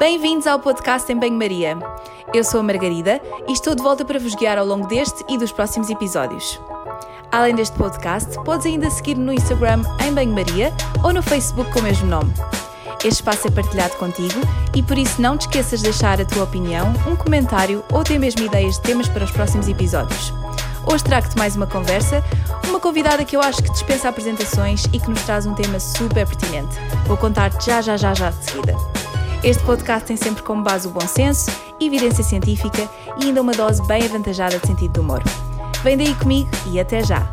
Bem-vindos ao podcast em Banho-Maria. Eu sou a Margarida e estou de volta para vos guiar ao longo deste e dos próximos episódios. Além deste podcast, podes ainda seguir-me no Instagram em Banho-Maria ou no Facebook com o mesmo nome. Este espaço é partilhado contigo e por isso não te esqueças de deixar a tua opinião, um comentário ou até mesmo ideias de temas para os próximos episódios. Hoje trago-te mais uma conversa, uma convidada que eu acho que dispensa apresentações e que nos traz um tema super pertinente. Vou contar-te já, já, já, já de seguida. Este podcast tem sempre como base o bom senso, evidência científica e ainda uma dose bem avantajada de sentido de humor. Vem daí comigo e até já!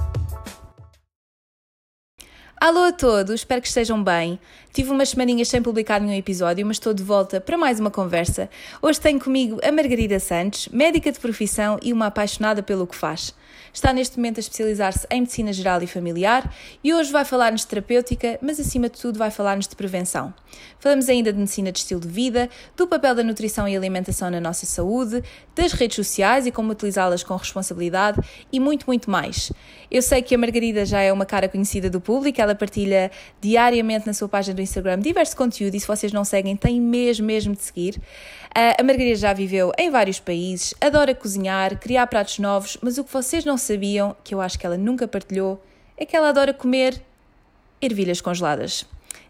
Alô a todos, espero que estejam bem. Tive umas semaninhas sem publicar nenhum episódio, mas estou de volta para mais uma conversa. Hoje tenho comigo a Margarida Santos, médica de profissão e uma apaixonada pelo que faz. Está neste momento a especializar-se em medicina geral e familiar e hoje vai falar-nos de terapêutica, mas acima de tudo vai falar-nos de prevenção. Falamos ainda de medicina de estilo de vida, do papel da nutrição e alimentação na nossa saúde, das redes sociais e como utilizá-las com responsabilidade e muito, muito mais. Eu sei que a Margarida já é uma cara conhecida do público, ela partilha diariamente na sua página do Instagram diverso conteúdo e se vocês não seguem, têm mesmo, mesmo de seguir. A Margarida já viveu em vários países, adora cozinhar, criar pratos novos, mas o que vocês não sabiam, que eu acho que ela nunca partilhou, é que ela adora comer ervilhas congeladas.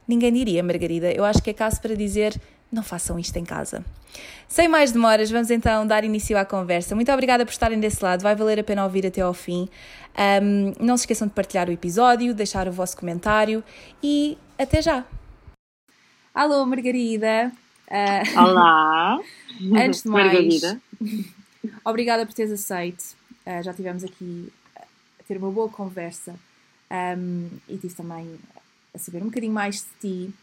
Ninguém diria, Margarida, eu acho que é caso para dizer não façam isto em casa. Sem mais demoras, vamos então dar início à conversa. Muito obrigada por estarem desse lado, vai valer a pena ouvir até ao fim. Um, não se esqueçam de partilhar o episódio, deixar o vosso comentário e até já! Alô, Margarida! Uh, Olá! Antes de mais, obrigada por teres aceito. Uh, já tivemos aqui a ter uma boa conversa um, e tive também a saber um bocadinho mais de ti.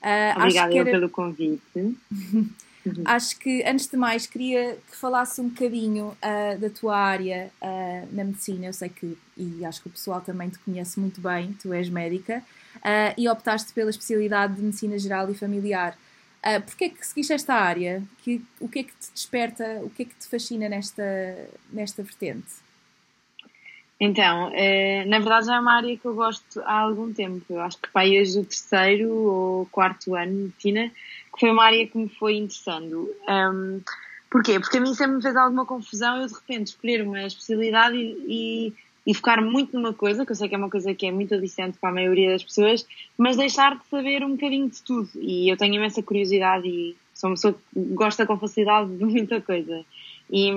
Uh, obrigada era... pelo convite. acho que, antes de mais, queria que falasse um bocadinho uh, da tua área uh, na medicina. Eu sei que, e acho que o pessoal também te conhece muito bem, tu és médica, uh, e optaste pela especialidade de medicina geral e familiar. Uh, Porquê é que seguiste esta área? Que, o que é que te desperta, o que é que te fascina nesta, nesta vertente? Então, eh, na verdade já é uma área que eu gosto há algum tempo. Eu acho que vai hoje o terceiro ou quarto ano de medicina, que foi uma área que me foi interessando. Um, porquê? Porque a mim sempre me fez alguma confusão eu de repente escolher uma especialidade e e focar muito numa coisa, que eu sei que é uma coisa que é muito aliciante para a maioria das pessoas, mas deixar de saber um bocadinho de tudo. E eu tenho imensa curiosidade e sou uma pessoa que gosta com facilidade de muita coisa. E,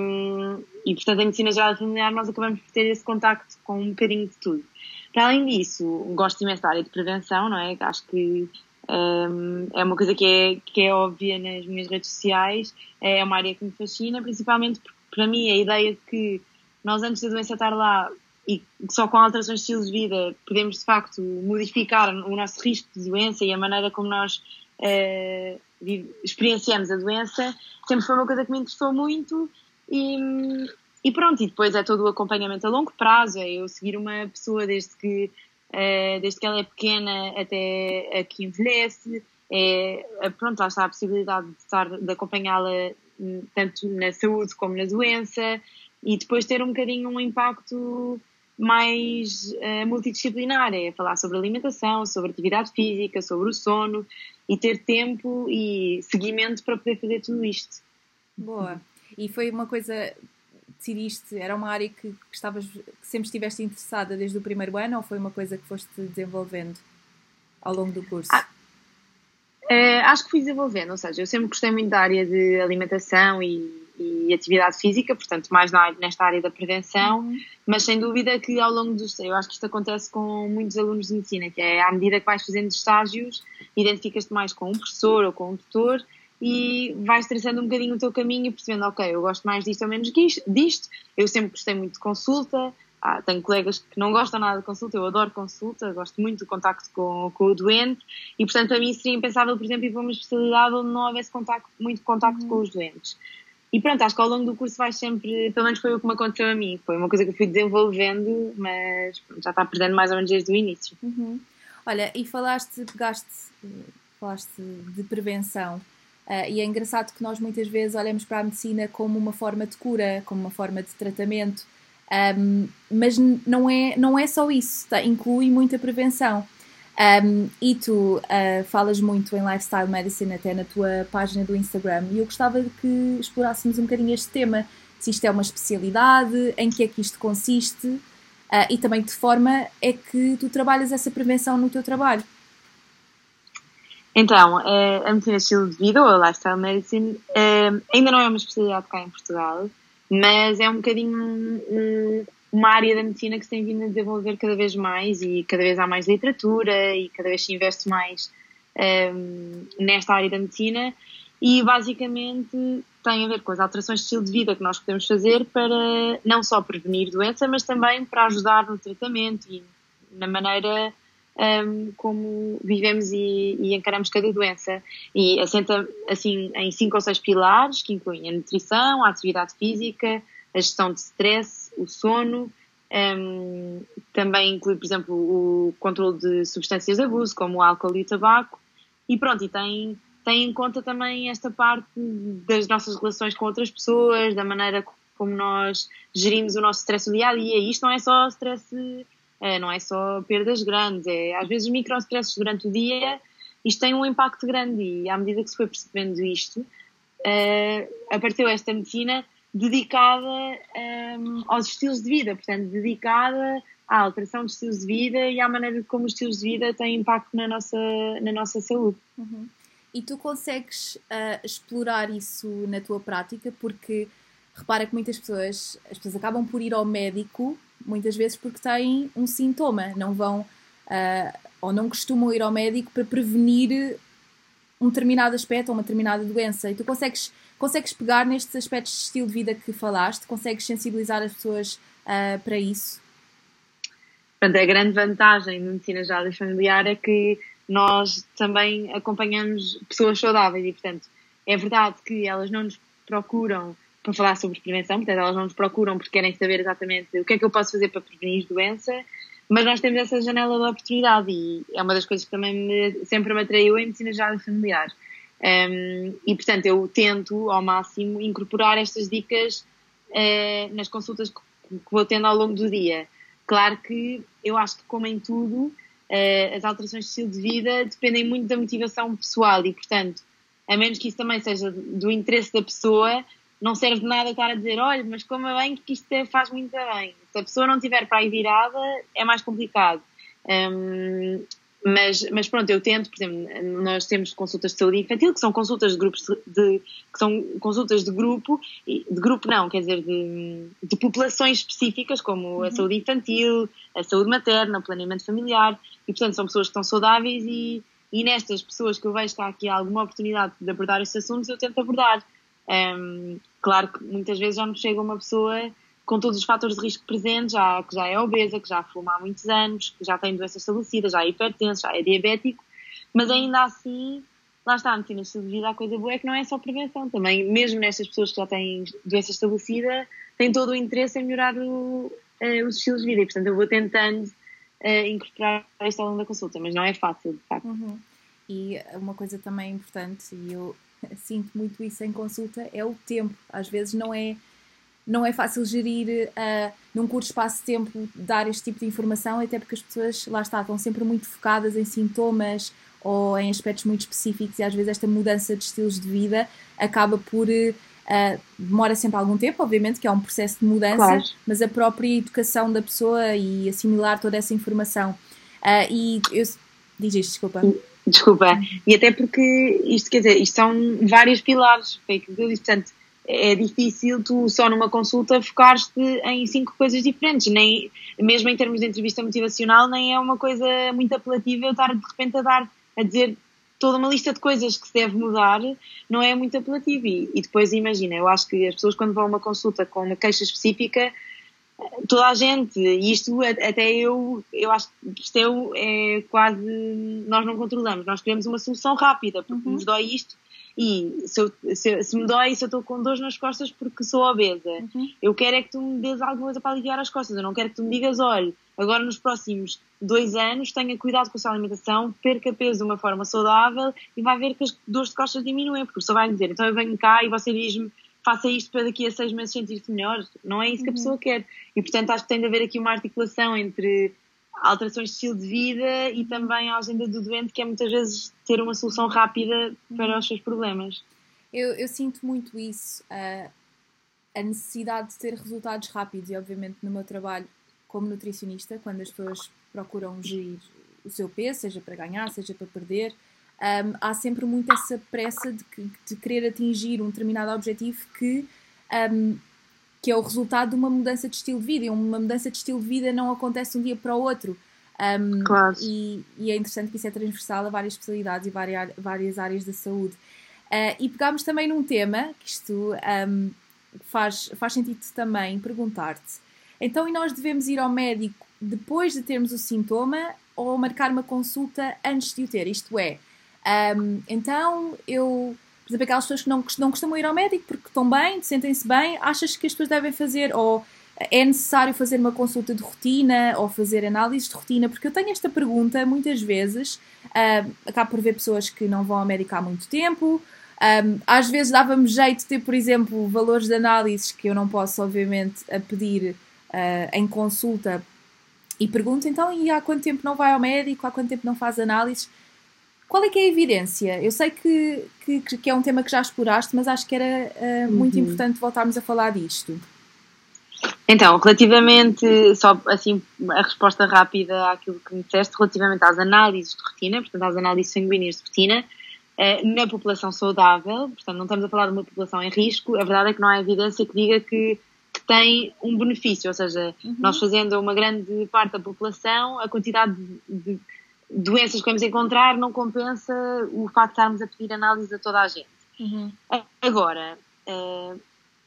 e portanto, em medicina geral familiar, nós acabamos por ter esse contacto com um bocadinho de tudo. Para além disso, gosto imenso da área de prevenção, não é? Acho que um, é uma coisa que é, que é óbvia nas minhas redes sociais, é uma área que me fascina, principalmente porque, para mim, a ideia de que nós, antes da doença estar lá, e só com alterações de estilo de vida podemos de facto modificar o nosso risco de doença e a maneira como nós uh, experienciamos a doença, sempre foi uma coisa que me interessou muito e, e pronto, e depois é todo o acompanhamento a longo prazo, é eu seguir uma pessoa desde que, uh, desde que ela é pequena até a que envelhece, é, pronto, lá está a possibilidade de, estar, de acompanhá-la hum, tanto na saúde como na doença e depois ter um bocadinho um impacto mais uh, multidisciplinar, é falar sobre alimentação, sobre atividade física, sobre o sono e ter tempo e seguimento para poder fazer tudo isto. Boa. E foi uma coisa, decidiste, era uma área que, estavas, que sempre estiveste interessada desde o primeiro ano ou foi uma coisa que foste desenvolvendo ao longo do curso? Ah, é, acho que fui desenvolvendo, ou seja, eu sempre gostei muito da área de alimentação e e atividade física, portanto, mais na, nesta área da prevenção, uhum. mas sem dúvida que ao longo dos. Eu acho que isto acontece com muitos alunos de medicina, que é à medida que vais fazendo estágios, identificas-te mais com um professor ou com um tutor e vais traçando um bocadinho o teu caminho e percebendo, ok, eu gosto mais disto ou menos disto. Eu sempre gostei muito de consulta, ah, tenho colegas que não gostam nada de consulta, eu adoro consulta, gosto muito do contacto com, com o doente e, portanto, a mim seria impensável, por exemplo, ir para uma especialidade onde não houvesse contacto, muito contacto uhum. com os doentes. E pronto, acho que ao longo do curso vais sempre, pelo menos foi o que me aconteceu a mim, foi uma coisa que eu fui desenvolvendo, mas pronto, já está perdendo mais ou menos desde o início. Uhum. Olha, e falaste, pegaste, falaste de prevenção, uh, e é engraçado que nós muitas vezes olhamos para a medicina como uma forma de cura, como uma forma de tratamento, um, mas não é, não é só isso, tá? inclui muita prevenção. Um, e tu uh, falas muito em lifestyle medicine até na tua página do Instagram e eu gostava que explorássemos um bocadinho este tema, se isto é uma especialidade, em que é que isto consiste uh, e também de que forma é que tu trabalhas essa prevenção no teu trabalho. Então, a medicina estilo de vida, ou a lifestyle medicine, ainda não é uma especialidade cá em Portugal, mas é um bocadinho uma área da medicina que se tem vindo a desenvolver cada vez mais e cada vez há mais literatura e cada vez se investe mais um, nesta área da medicina e basicamente tem a ver com as alterações de estilo de vida que nós podemos fazer para não só prevenir doença, mas também para ajudar no tratamento e na maneira um, como vivemos e, e, encaramos cada doença. E assenta assim em cinco ou seis pilares que incluem a nutrição, a atividade física, a gestão de stress, o sono, um, também inclui, por exemplo, o controle de substâncias de abuso, como o álcool e o tabaco, e pronto, e tem, tem em conta também esta parte das nossas relações com outras pessoas, da maneira como nós gerimos o nosso stress no dia a dia. E isto não é só stress, é, não é só perdas grandes, é às vezes micro-stresses durante o dia. Isto tem um impacto grande, e à medida que se foi percebendo isto, uh, apareceu esta medicina dedicada um, aos estilos de vida, portanto, dedicada à alteração de estilos de vida e à maneira como os estilos de vida têm impacto na nossa, na nossa saúde. Uhum. E tu consegues uh, explorar isso na tua prática? Porque repara que muitas pessoas, as pessoas acabam por ir ao médico muitas vezes porque têm um sintoma, não vão uh, ou não costumam ir ao médico para prevenir um determinado aspecto ou uma determinada doença. E tu consegues Consegues pegar nestes aspectos de estilo de vida que falaste? Consegues sensibilizar as pessoas uh, para isso? Portanto, a grande vantagem da medicina geral e familiar é que nós também acompanhamos pessoas saudáveis e, portanto, é verdade que elas não nos procuram para falar sobre prevenção, portanto, elas não nos procuram porque querem saber exatamente o que é que eu posso fazer para prevenir doença, mas nós temos essa janela de oportunidade e é uma das coisas que também me, sempre me atraiu em medicina geral e familiar. Um, e, portanto, eu tento ao máximo incorporar estas dicas uh, nas consultas que, que, vou tendo ao longo do dia. Claro que eu acho que, como em tudo, uh, as alterações de estilo de vida dependem muito da motivação pessoal e, portanto, a menos que isso também seja do interesse da pessoa, não serve de nada estar a dizer, olha, mas coma bem que isto é, faz muito bem. Se a pessoa não estiver para aí virada, é mais complicado. Um, mas, mas pronto, eu tento, por exemplo, nós temos consultas de saúde infantil, que são consultas de grupos de, que são consultas de grupo, de grupo não, quer dizer, de, de populações específicas, como uhum. a saúde infantil, a saúde materna, o planeamento familiar, e portanto são pessoas que estão saudáveis e, e nestas pessoas que eu vejo que há aqui alguma oportunidade de abordar estes assuntos, eu tento abordar. Um, claro que muitas vezes já me chega uma pessoa com todos os fatores de risco presentes, já, que já é obesa, que já fuma há muitos anos, que já tem doenças estabelecidas, já é hipertenso, já é diabético, mas ainda assim, lá está, a medicina vida, a coisa boa é que não é só prevenção, também, mesmo nestas pessoas que já têm doença estabelecida, têm todo o interesse em melhorar o, uh, os estilos de vida, e portanto eu vou tentando uh, incorporar isto ao longo da consulta, mas não é fácil, de facto. Uhum. E uma coisa também importante, e eu sinto muito isso em consulta, é o tempo. Às vezes não é não é fácil gerir uh, num curto espaço de tempo dar este tipo de informação, até porque as pessoas, lá está, estão sempre muito focadas em sintomas ou em aspectos muito específicos e às vezes esta mudança de estilos de vida acaba por. Uh, demora sempre algum tempo, obviamente, que é um processo de mudança, claro. mas a própria educação da pessoa e assimilar toda essa informação. Uh, e eu. Diz isto, desculpa. Desculpa. E até porque isto, quer dizer, isto são vários pilares, foi que eu disse, portanto, é difícil tu só numa consulta focares-te em cinco coisas diferentes, nem, mesmo em termos de entrevista motivacional, nem é uma coisa muito apelativa eu estar de repente a dar, a dizer toda uma lista de coisas que se deve mudar, não é muito apelativo. E, e depois imagina, eu acho que as pessoas quando vão a uma consulta com uma queixa específica, toda a gente, e isto até eu, eu acho que isto é, é quase, nós não controlamos, nós queremos uma solução rápida, porque uhum. nos dói isto, e se, eu, se, se, me dói, se eu estou com dores nas costas porque sou obesa, uhum. eu quero é que tu me dês alguma coisa para aliviar as costas. Eu não quero que tu me digas, olha, agora nos próximos dois anos tenha cuidado com a sua alimentação, perca peso de uma forma saudável e vai ver que as dores de costas diminuem, porque só vai dizer, então eu venho cá e você diz-me faça isto para daqui a seis meses sentir-se melhor. Não é isso que a uhum. pessoa quer. E portanto acho que tem de haver aqui uma articulação entre alterações de estilo de vida e também a agenda do doente, que é muitas vezes ter uma solução rápida para os seus problemas. Eu, eu sinto muito isso, uh, a necessidade de ter resultados rápidos, e obviamente no meu trabalho como nutricionista, quando as pessoas procuram gerir o seu peso, seja para ganhar, seja para perder, um, há sempre muito essa pressa de, de, querer atingir um determinado objetivo que, um, que é o resultado de uma mudança de estilo de vida. E uma mudança de estilo de vida não acontece de um dia para o outro. Um, claro. E, e, é interessante que isso é transversal a várias especialidades e várias, várias áreas da saúde. Uh, e pegámos também num tema, que isto faz, faz sentido também perguntar-te. Então, e nós devemos ir ao médico depois de termos o sintoma ou marcar uma consulta antes de o ter? Isto é, um, então, eu, por exemplo, aquelas pessoas que não, não costumam ir ao médico porque estão bem, sentem-se bem, achas que as pessoas devem fazer, ou é necessário fazer uma consulta de rotina ou fazer análise de rotina? Porque eu tenho esta pergunta muitas vezes, uh, acabo por ver pessoas que não vão ao médico há muito tempo. Um, às vezes dava-me jeito de ter, por exemplo, valores de análises que eu não posso, obviamente, pedir uh, em consulta e pergunto então, e há quanto tempo não vai ao médico? Há quanto tempo não faz análises? Qual é que é a evidência? Eu sei que, que, que é um tema que já exploraste, mas acho que era uh, muito uhum. importante voltarmos a falar disto. Então, relativamente, só assim, a resposta rápida àquilo que me disseste, relativamente às análises de rotina, portanto, às análises sanguíneas de rotina, uh, na população saudável, portanto, não estamos a falar de uma população em risco, a verdade é que não há evidência que diga que, que tem um benefício, ou seja, uhum. nós fazendo uma grande parte da população, a quantidade de, de doenças que vamos encontrar não compensa o facto de estarmos a pedir análise a toda a gente. Uhum. Agora, uh,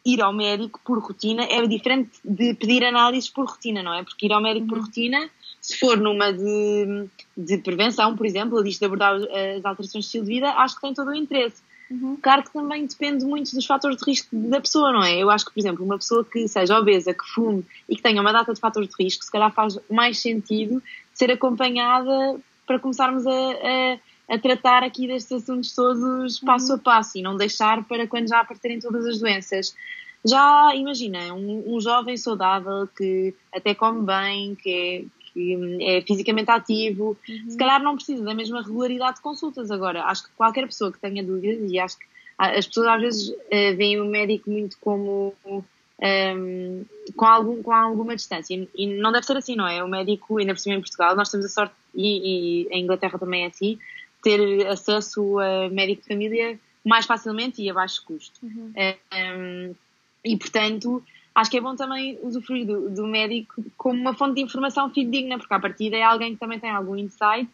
ir ao médico por rotina é diferente de pedir análises por rotina, não é? Porque ir ao médico uhum. por rotina, se for numa de, de prevenção, por exemplo, ou disto de abordar as alterações de estilo de vida, acho que tem todo o interesse. Uhum. Claro que também depende muito dos fatores de risco da pessoa, não é? Eu acho que, por exemplo, uma pessoa que seja obesa, que fume e que tenha uma data de fatores de risco, se calhar faz mais sentido ser acompanhada para começarmos a, a, a, tratar aqui destes assuntos todos passo a uhum. passo e não deixar para quando já aparecerem todas as doenças. Já imagina, um, um jovem saudável que até come bem, que é, que é fisicamente ativo, uhum. se calhar não precisa da mesma regularidade de consultas. Agora, acho que qualquer pessoa que tenha dúvidas, e acho que as pessoas às vezes uh, veem o médico muito como um, com, algum, com alguma distância. E não deve ser assim, não é? O médico, ainda por cima em Portugal, nós temos a sorte, e, e em Inglaterra também é assim, ter acesso a médico de família mais facilmente e a baixo custo. Uhum. Um, e, portanto, acho que é bom também usufruir do, do, médico como uma fonte de informação fidedigna, porque a partir é alguém que também tem algum insight.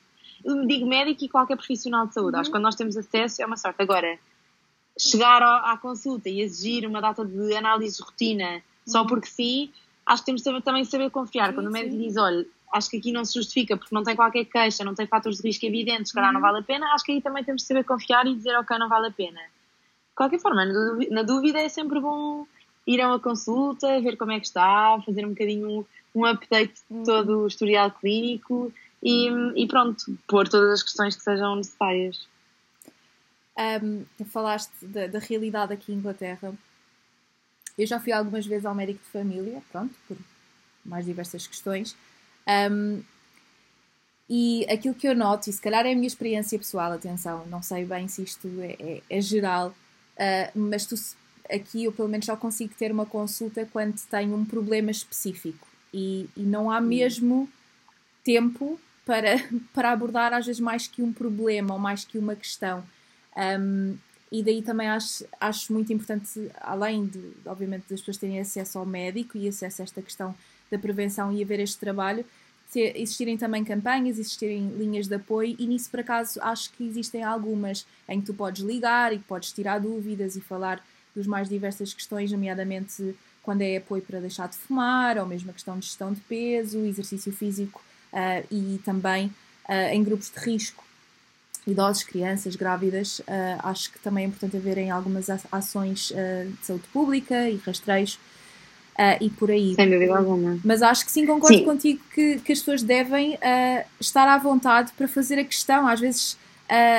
Eu digo médico e qualquer profissional de saúde. Uhum. Acho que quando nós temos acesso é uma sorte. Agora, chegar à consulta e exigir uma data de análise de rotina só uhum. porque sim, acho que temos de também saber confiar. Sim, Quando o médico diz, olha, acho que aqui não se justifica porque não tem qualquer queixa, não tem fatores de risco evidentes, se calhar não uhum. vale a pena, acho que aí também temos de saber confiar e dizer, ok, não vale a pena. De qualquer forma, na dúvida é sempre bom ir a uma consulta, ver como é que está, fazer um bocadinho um update de uhum. todo o historial clínico e, e pronto, pôr todas as questões que sejam necessárias. Um, falaste da, da, realidade aqui em Inglaterra. Eu já fui algumas vezes ao médico de família, pronto, por mais diversas questões. Um, e aquilo que eu noto, e se calhar é a minha experiência pessoal, atenção, não sei bem se isto é, é, é geral, uh, mas tu, aqui eu pelo menos só consigo ter uma consulta quando tenho um problema específico e, e não há mesmo tempo para, para abordar às vezes mais que um problema ou mais que uma questão. Um, e daí também acho, acho muito importante, além de, obviamente, das pessoas terem acesso ao médico e acesso a esta questão da prevenção e haver este trabalho, existirem também campanhas, existirem linhas de apoio, e nisso, por acaso, acho que existem algumas em que tu podes ligar e podes tirar dúvidas e falar dos mais diversas questões, nomeadamente quando é apoio para deixar de fumar, ou mesmo a questão de gestão de peso, exercício físico uh, e também uh, em grupos de risco idosos, crianças, grávidas, uh, acho que também é importante haverem algumas ações uh, de saúde pública e rastreios uh, e por aí. Sem dúvida alguma. Mas acho que sim, concordo sim. contigo que, que as pessoas devem estar à vontade para fazer a questão. Às vezes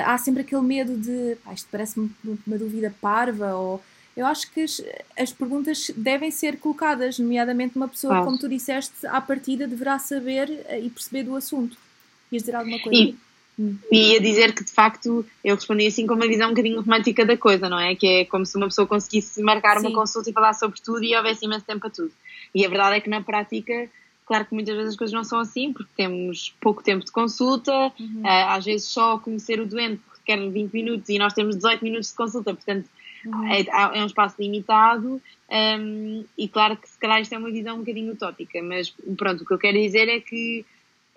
há sempre aquele medo de, pá, isto parece-me uma dúvida parva ou eu acho que as, as perguntas devem ser colocadas, nomeadamente uma pessoa, ah. como tu disseste, à partida deverá saber e perceber do assunto. Ias dizer alguma coisa? E. e ia dizer que, de facto, eu respondi assim com uma visão um bocadinho romântica da coisa, não é? Que é como se uma pessoa conseguisse marcar Sim. uma consulta e falar sobre tudo e houvesse imenso tempo para tudo. E a verdade é que, na prática, Claro que muitas vezes as coisas não são assim, porque temos pouco tempo de consulta, uhum. uh, às vezes só conhecer o doente requer 20 minutos e nós temos 18 minutos de consulta, portanto uhum. é, é, um espaço limitado um, ehm, e claro que se calhar isto é uma visão um bocadinho utópica, mas pronto, o que eu quero dizer é que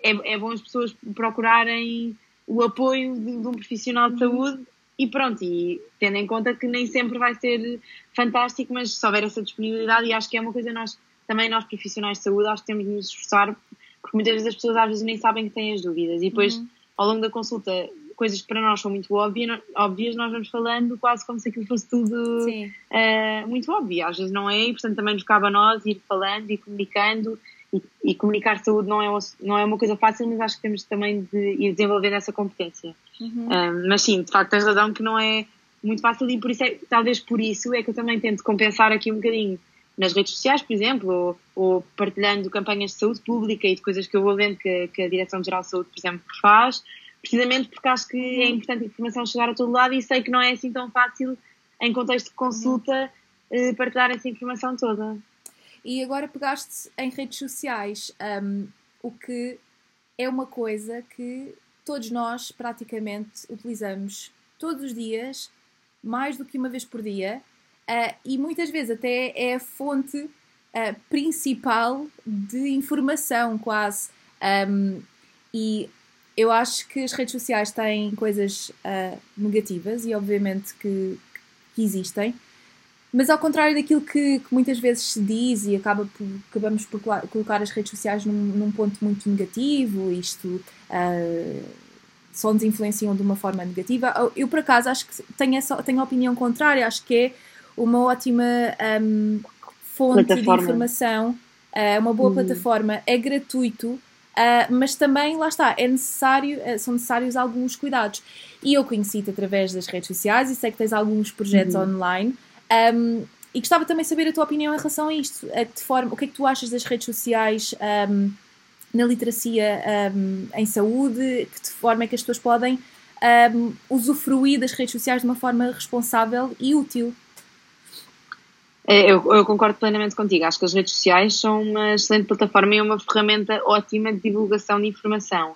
é, é bom as pessoas procurarem o apoio de, de um profissional de uhum. saúde e pronto, e tendo em conta que nem sempre vai ser fantástico, mas se houver essa disponibilidade, e acho que é uma coisa nós também nós profissionais de saúde acho que temos de nos esforçar, porque muitas vezes as pessoas às vezes nem sabem que têm as dúvidas e depois uhum. ao longo da consulta coisas que para nós são muito óbvias, óbvias nós vamos falando quase como se aquilo fosse tudo uh, muito óbvio, às vezes não é e portanto também nos cabe a nós ir falando e comunicando e, e, comunicar saúde não é, não é uma coisa fácil, mas acho que temos também de ir desenvolvendo essa competência. Uhum. Um, mas sim, de facto tens razão que não é muito fácil e por isso é, talvez por isso é que eu também tento compensar aqui um bocadinho nas redes sociais, por exemplo, ou, ou, partilhando campanhas de saúde pública e de coisas que eu vou vendo que, que a Direção-Geral de Saúde, por exemplo, faz, precisamente porque acho que é importante a informação chegar a todo lado e sei que não é assim tão fácil, em contexto de consulta, eh, partilhar essa informação toda. E agora pegaste em redes sociais, um, o que é uma coisa que todos nós praticamente utilizamos todos os dias, mais do que uma vez por dia, Uh, e muitas vezes até é a fonte uh, principal de informação, quase. Um, e eu acho que as redes sociais têm coisas uh, negativas e, obviamente, que, que, existem, mas ao contrário daquilo que, que, muitas vezes se diz e acaba por, acabamos por colocar as redes sociais num, num ponto muito negativo, isto só nos influenciam de uma forma negativa. Eu, por acaso, acho que tenho, essa, tenho a opinião contrária, acho que é uma ótima um, fonte plataforma. de informação, uh, uma boa hum. plataforma, é gratuito, uh, mas também, lá está, é necessário, uh, são necessários alguns cuidados. E eu conheci-te através das redes sociais e sei que tens alguns projetos uhum. online. Um, e gostava também de saber a tua opinião em relação a isto. De forma, o que é que tu achas das redes sociais um, na literacia um, em saúde? Que de forma é que as pessoas podem um, usufruir das redes sociais de uma forma responsável e útil? É, eu, eu, concordo plenamente contigo. Acho que as redes sociais são uma excelente plataforma e uma ferramenta ótima de divulgação de informação.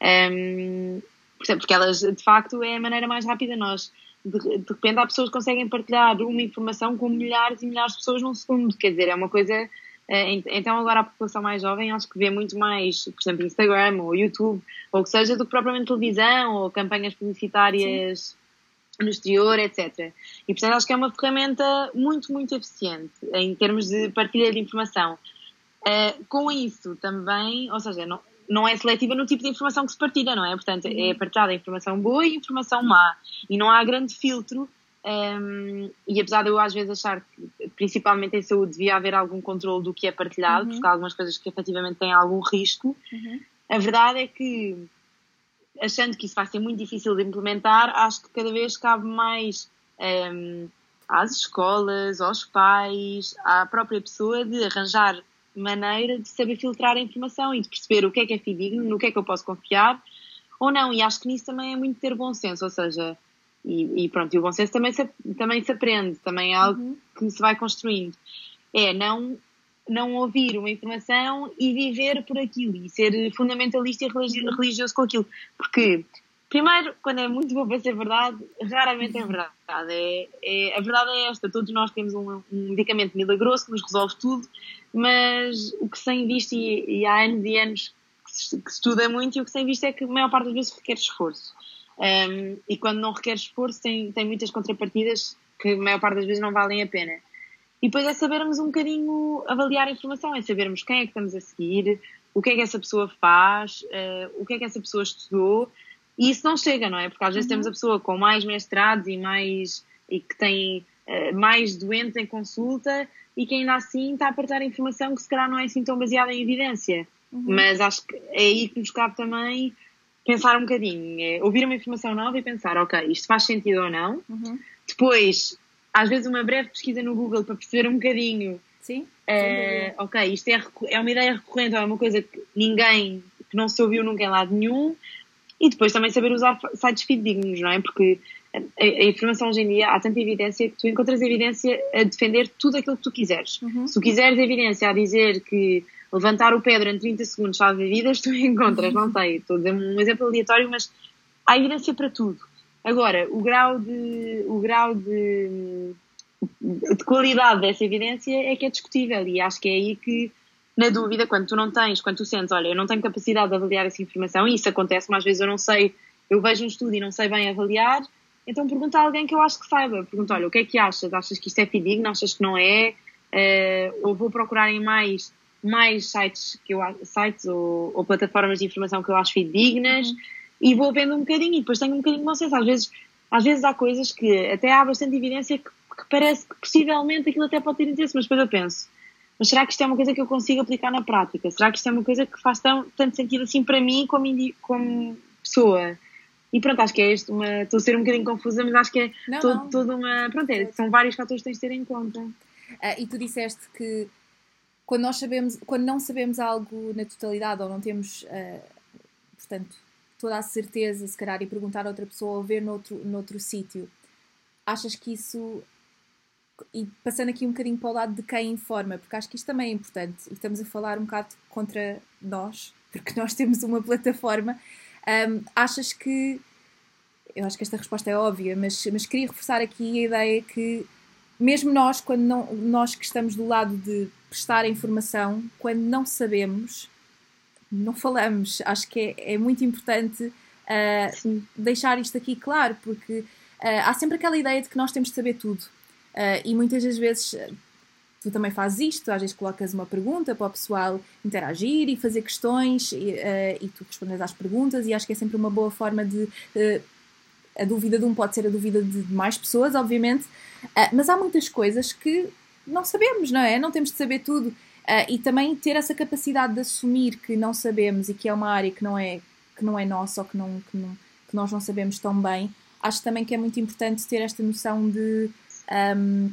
Um, porque elas, de facto, é a maneira mais rápida. Nós, de, de, repente, há pessoas que conseguem partilhar uma informação com milhares e milhares de pessoas num segundo. Quer dizer, é uma coisa. É, então, agora a população mais jovem acho que vê muito mais, por exemplo, Instagram ou YouTube, ou o que seja, do que propriamente televisão ou campanhas publicitárias. Sim no exterior, etc. E portanto acho que é uma ferramenta muito, muito eficiente em termos de partilha de informação. Uh, com isso também, ou seja, não, não é seletiva no tipo de informação que se partilha, não é? Portanto, é uhum. partilhada informação boa e informação má. E não há grande filtro. Um, e apesar de eu às vezes achar que, principalmente em saúde, devia haver algum controle do que é partilhado, uhum. porque há algumas coisas que efetivamente têm algum risco, uhum. a verdade é que achando que isso vai ser muito difícil de implementar, acho que cada vez cabe mais um, às escolas, aos pais, à própria pessoa de arranjar maneira de saber filtrar a informação e de perceber o que é que é fidedigno, no que é que eu posso confiar ou não. E acho que nisso também é muito ter bom senso, ou seja, e, e pronto, e o bom senso também se, também se aprende, também é algo uhum. que se vai construindo. É não não ouvir uma informação e viver por aquilo e ser fundamentalista e religioso com aquilo. Porque, primeiro, quando é muito bom para ser verdade, raramente é verdade. É, é, a verdade é esta: todos nós temos um, um, medicamento milagroso que nos resolve tudo, mas o que se tem visto, e, e há anos e anos que se, que se estuda muito, e o que se tem visto é que a maior parte das vezes requer esforço. Um, e quando não requer esforço, tem, tem muitas contrapartidas que a maior parte das vezes não valem a pena. E depois é sabermos um bocadinho avaliar a informação, é sabermos quem é que estamos a seguir, o que é que essa pessoa faz, uh, o que é que essa pessoa estudou. E isso não chega, não é? Porque às vezes uhum. temos a pessoa com mais mestrados e mais e que tem uh, mais doentes em consulta e que ainda assim está a partilhar informação que se calhar não é assim tão baseada em evidência. Uhum. Mas acho que é aí que nos cabe também pensar um bocadinho, é ouvir uma informação nova e pensar, ok, isto faz sentido ou não. Uhum. Depois às vezes uma breve pesquisa no Google para perceber um bocadinho. Sim. Uh, ok, isto é, é uma ideia recorrente, é uma coisa que ninguém, que não se ouviu nunca em lado nenhum, e depois também saber usar sites fidedignos, não é? Porque a, informação hoje em dia há tanta evidência que tu encontras evidência a defender tudo aquilo que tu quiseres. Uhum. Se tu quiseres evidência a dizer que levantar o pé durante 30 segundos salva vidas, tu encontras, não sei, estou a dizer um exemplo aleatório, mas há evidência para tudo. Agora, o grau de, o grau de, de qualidade dessa evidência é que é discutível e acho que é aí que, na dúvida, quando tu não tens, quando tu sentes, olha, eu não tenho capacidade de avaliar essa informação, e isso acontece, mas às vezes eu não sei, eu vejo um estudo e não sei bem avaliar, então pergunta a alguém que eu acho que saiba. Pergunta, olha, o que é que achas? Achas que isto é fidedigno? Achas que não é? Uh, ou vou procurar em mais, mais sites, que eu, sites ou, ou plataformas de informação que eu acho fidedignas uhum. e vou vendo um bocadinho e depois tenho um bocadinho de consenso. Às vezes, às vezes há coisas que até há bastante evidência que, que parece que possivelmente aquilo até pode ter interesse, mas depois eu penso, mas será que isto é uma coisa que eu consigo aplicar na prática? Será que isto é uma coisa que faz tão, tanto sentido assim para mim como, como pessoa? E pronto, acho que é isto, uma, estou a ser um bocadinho confusa, mas acho que é não, todo, não. toda uma. Pronto, é, são vários fatores que tens de ter em conta. Uh, e tu disseste que quando nós sabemos, quando não sabemos algo na totalidade ou não temos, uh, portanto, toda a certeza, se calhar, e perguntar a outra pessoa ou ver noutro, noutro sítio, achas que isso. E passando aqui um bocadinho para o lado de quem informa, porque acho que isto também é importante, e estamos a falar um bocado contra nós, porque nós temos uma plataforma um, achas que. Eu acho que esta resposta é óbvia, mas, mas queria reforçar aqui a ideia que, mesmo nós, quando não, nós que estamos do lado de prestar a informação, quando não sabemos, não falamos. Acho que é, é muito importante uh, deixar isto aqui claro, porque uh, há sempre aquela ideia de que nós temos de saber tudo. Uh, e muitas das vezes tu também fazes isto, às vezes colocas uma pergunta para o pessoal interagir e fazer questões e, uh, e tu respondes às perguntas e acho que é sempre uma boa forma de. Uh, a dúvida de um pode ser a dúvida de mais pessoas, obviamente, uh, mas há muitas coisas que não sabemos, não é? Não temos de saber tudo. e também ter essa capacidade de assumir que não sabemos e que é uma área que não é, que não é nossa ou que, não, que, não, que nós não sabemos tão bem, acho também que é muito importante ter esta noção de. Um,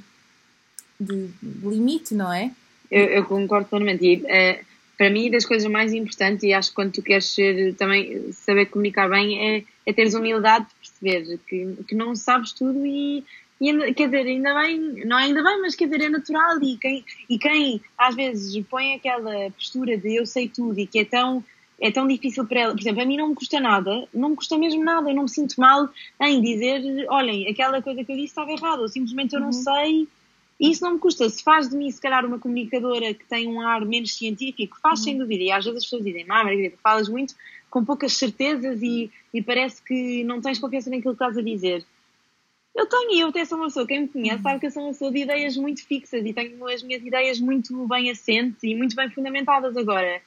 de limite, não é? Eu, eu concordo plenamente. E, uh, para mim, das coisas mais importantes, e acho que quando tu queres ser, também saber comunicar bem, é, é teres humildade de perceber que, que não sabes tudo e, e, quer dizer, ainda bem, não é ainda bem, mas quer dizer, é natural e quem, e quem às vezes põe aquela postura de eu sei tudo e que é tão, é tão difícil para ela, por exemplo, a mim não me custa nada, não me custa mesmo nada, eu não me sinto mal em dizer, olhem, aquela coisa que eu disse estava errada, ou simplesmente eu não uhum. sei e isso não me custa. Se faz de mim, se calhar, uma comunicadora que tem um ar menos científico, faz uhum. sem dúvida. E às vezes as pessoas dizem, ah, Margarida, falas muito com poucas certezas e, e parece que não tens confiança naquilo que estás a dizer. Eu tenho, e eu até sou uma pessoa, quem me conhece sabe que eu sou uma pessoa de ideias muito fixas e tenho as minhas ideias muito bem assentes e muito bem fundamentadas agora.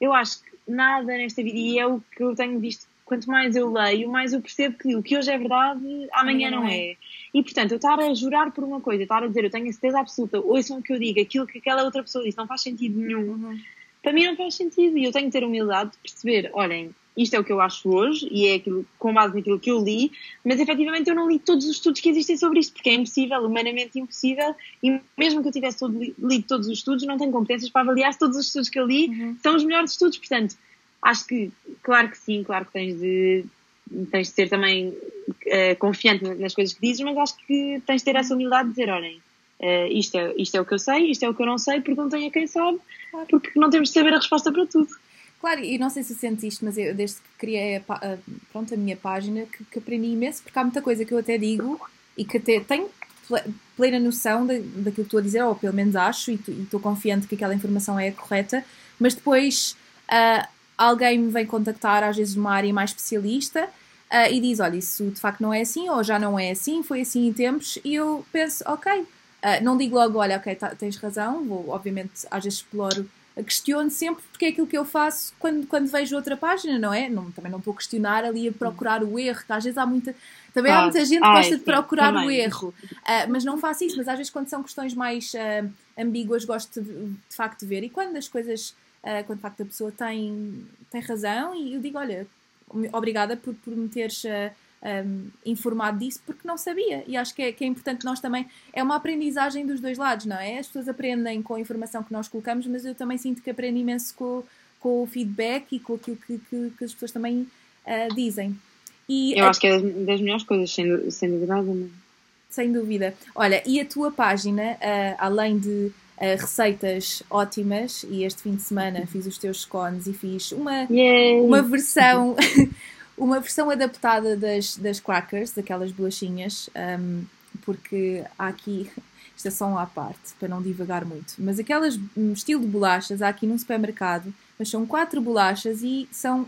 Eu acho que nada nesta vida, e é o que eu tenho visto quanto mais eu leio, mais eu percebo que o que hoje é verdade, amanhã não é. E portanto, eu estar a jurar por uma coisa, estar a dizer eu tenho a certeza absoluta, ouçam o que eu digo, aquilo que aquela outra pessoa disse, não faz sentido nenhum. Uhum. Para mim não faz sentido e eu tenho que ter humildade de perceber, olhem, isto é o que eu acho hoje e é aquilo, com base naquilo que eu li, mas efetivamente eu não li todos os estudos que existem sobre isto, porque é impossível, humanamente impossível, e mesmo que eu tivesse todo, lido todos os estudos, não tenho competências para avaliar se todos os estudos que eu li uhum. são os melhores estudos, portanto, acho que, claro que sim, claro que tens de, tens de ser também uh, confiante nas coisas que dizes, mas acho que tens de ter essa humildade de dizer, olhem, uh, isto, é, isto é o que eu sei, isto é o que eu não sei, perguntem a quem sabe, porque não temos de saber a resposta para tudo. Claro, e não sei se sentes isto, mas eu desde que criei a, a, pronto, a minha página que, que, aprendi imenso, porque há muita coisa que eu até digo e que até tenho plena noção de, daquilo que estou a dizer, ou pelo menos acho, e estou confiante que aquela informação é correta, mas depois uh, alguém me vem contactar, às vezes numa área mais especialista, uh, e diz: Olha, isso de facto não é assim, ou já não é assim, foi assim em tempos, e eu penso: Ok, uh, não digo logo: Olha, ok, tá, tens razão, vou, obviamente, às vezes exploro. Questiono sempre porque é aquilo que eu faço quando, quando vejo outra página, não é? Não, também não estou a questionar ali a procurar o erro, que às vezes há muita. Também ah, há muita gente que ah, gosta de procurar o erro, uh, mas não faço isso. Mas às vezes, quando são questões mais ambíguas, gosto de, de facto de ver. E quando as coisas uh, quando de facto a pessoa tem, tem razão e eu digo, olha, obrigada por, por me teres uh, um, informado disso porque não sabia. E acho que é, que é importante nós também. É uma aprendizagem dos dois lados, não é? As pessoas aprendem com a informação que nós colocamos, mas eu também sinto que aprendo imenso com, com o feedback e com aquilo que, que, que as pessoas também uh, dizem. E eu a... acho que é das, das melhores coisas, sem, sem dúvida alguma. Sem dúvida. Olha, e a tua página, uh, além de Uh, receitas ótimas e este fim de semana fiz os teus scones e fiz uma, uma versão uma versão adaptada das, das crackers, daquelas bolachinhas, um, porque há aqui, isto é só um à parte, para não divagar muito, mas aquelas um, estilo de bolachas há aqui num supermercado, mas são quatro bolachas e são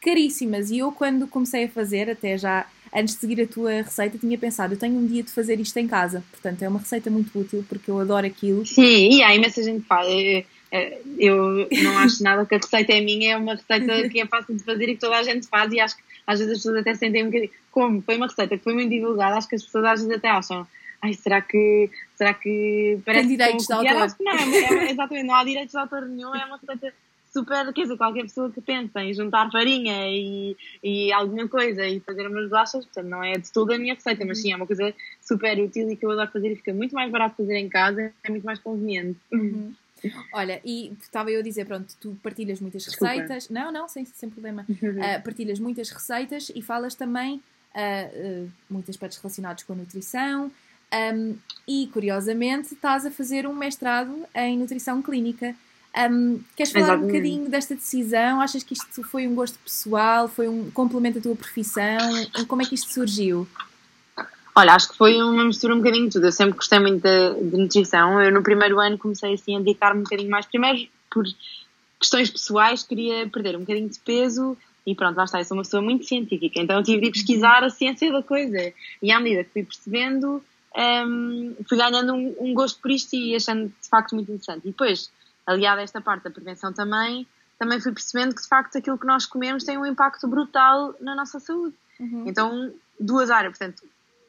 caríssimas. E eu, quando comecei a fazer, até já antes de seguir a tua receita, tinha pensado, eu tenho um dia de fazer isto em casa. Portanto, é uma receita muito útil porque eu adoro aquilo. Sim, e há imensa gente que faz. Eh, eu não acho nada que a receita é minha, é uma receita que é fácil de fazer e que toda a gente faz e acho que às vezes as pessoas até sentem um bocadinho, como foi uma receita que foi muito divulgada, acho que as pessoas às vezes até acham, ai, será que, será que parece Tem direitos de autor? Acho que não, é, é, exatamente, não há direitos de autor nenhum, é uma receita super, quer dizer, qualquer pessoa que pensa em juntar farinha e, e alguma coisa e fazer umas bolachas, portanto, não é de toda a minha receita, mas sim, é uma coisa super útil e que eu adoro fazer e fica muito mais barato fazer em casa, é muito mais conveniente. Uhum. Olha, e estava eu a dizer, pronto, tu partilhas muitas Desculpa. receitas. Não, não, sem, sem problema. Uh, partilhas muitas receitas e falas também uh, uh, muitos aspectos relacionados com a nutrição. Um, e curiosamente estás a fazer um mestrado em nutrição clínica. Um, queres falar Exatamente. um bocadinho desta decisão? Achas que isto foi um gosto pessoal? Foi um complemento da tua profissão? Como é que isto surgiu? Olha, acho que foi uma mistura um bocadinho de tudo. Eu sempre gostei muito de, de nutrição. Eu no primeiro ano comecei assim a dedicar-me um bocadinho mais. Primeiro, por questões pessoais, queria perder um bocadinho de peso e pronto, lá está. Eu sou uma pessoa muito científica, então eu tive de pesquisar a ciência da coisa. E à medida que fui percebendo, um, fui ganhando um, um, gosto por isto e achando de facto muito interessante. E depois, aliado a esta parte da prevenção também, também fui percebendo que de facto aquilo que nós comemos tem um impacto brutal na nossa saúde. Uhum. Então, duas áreas, portanto,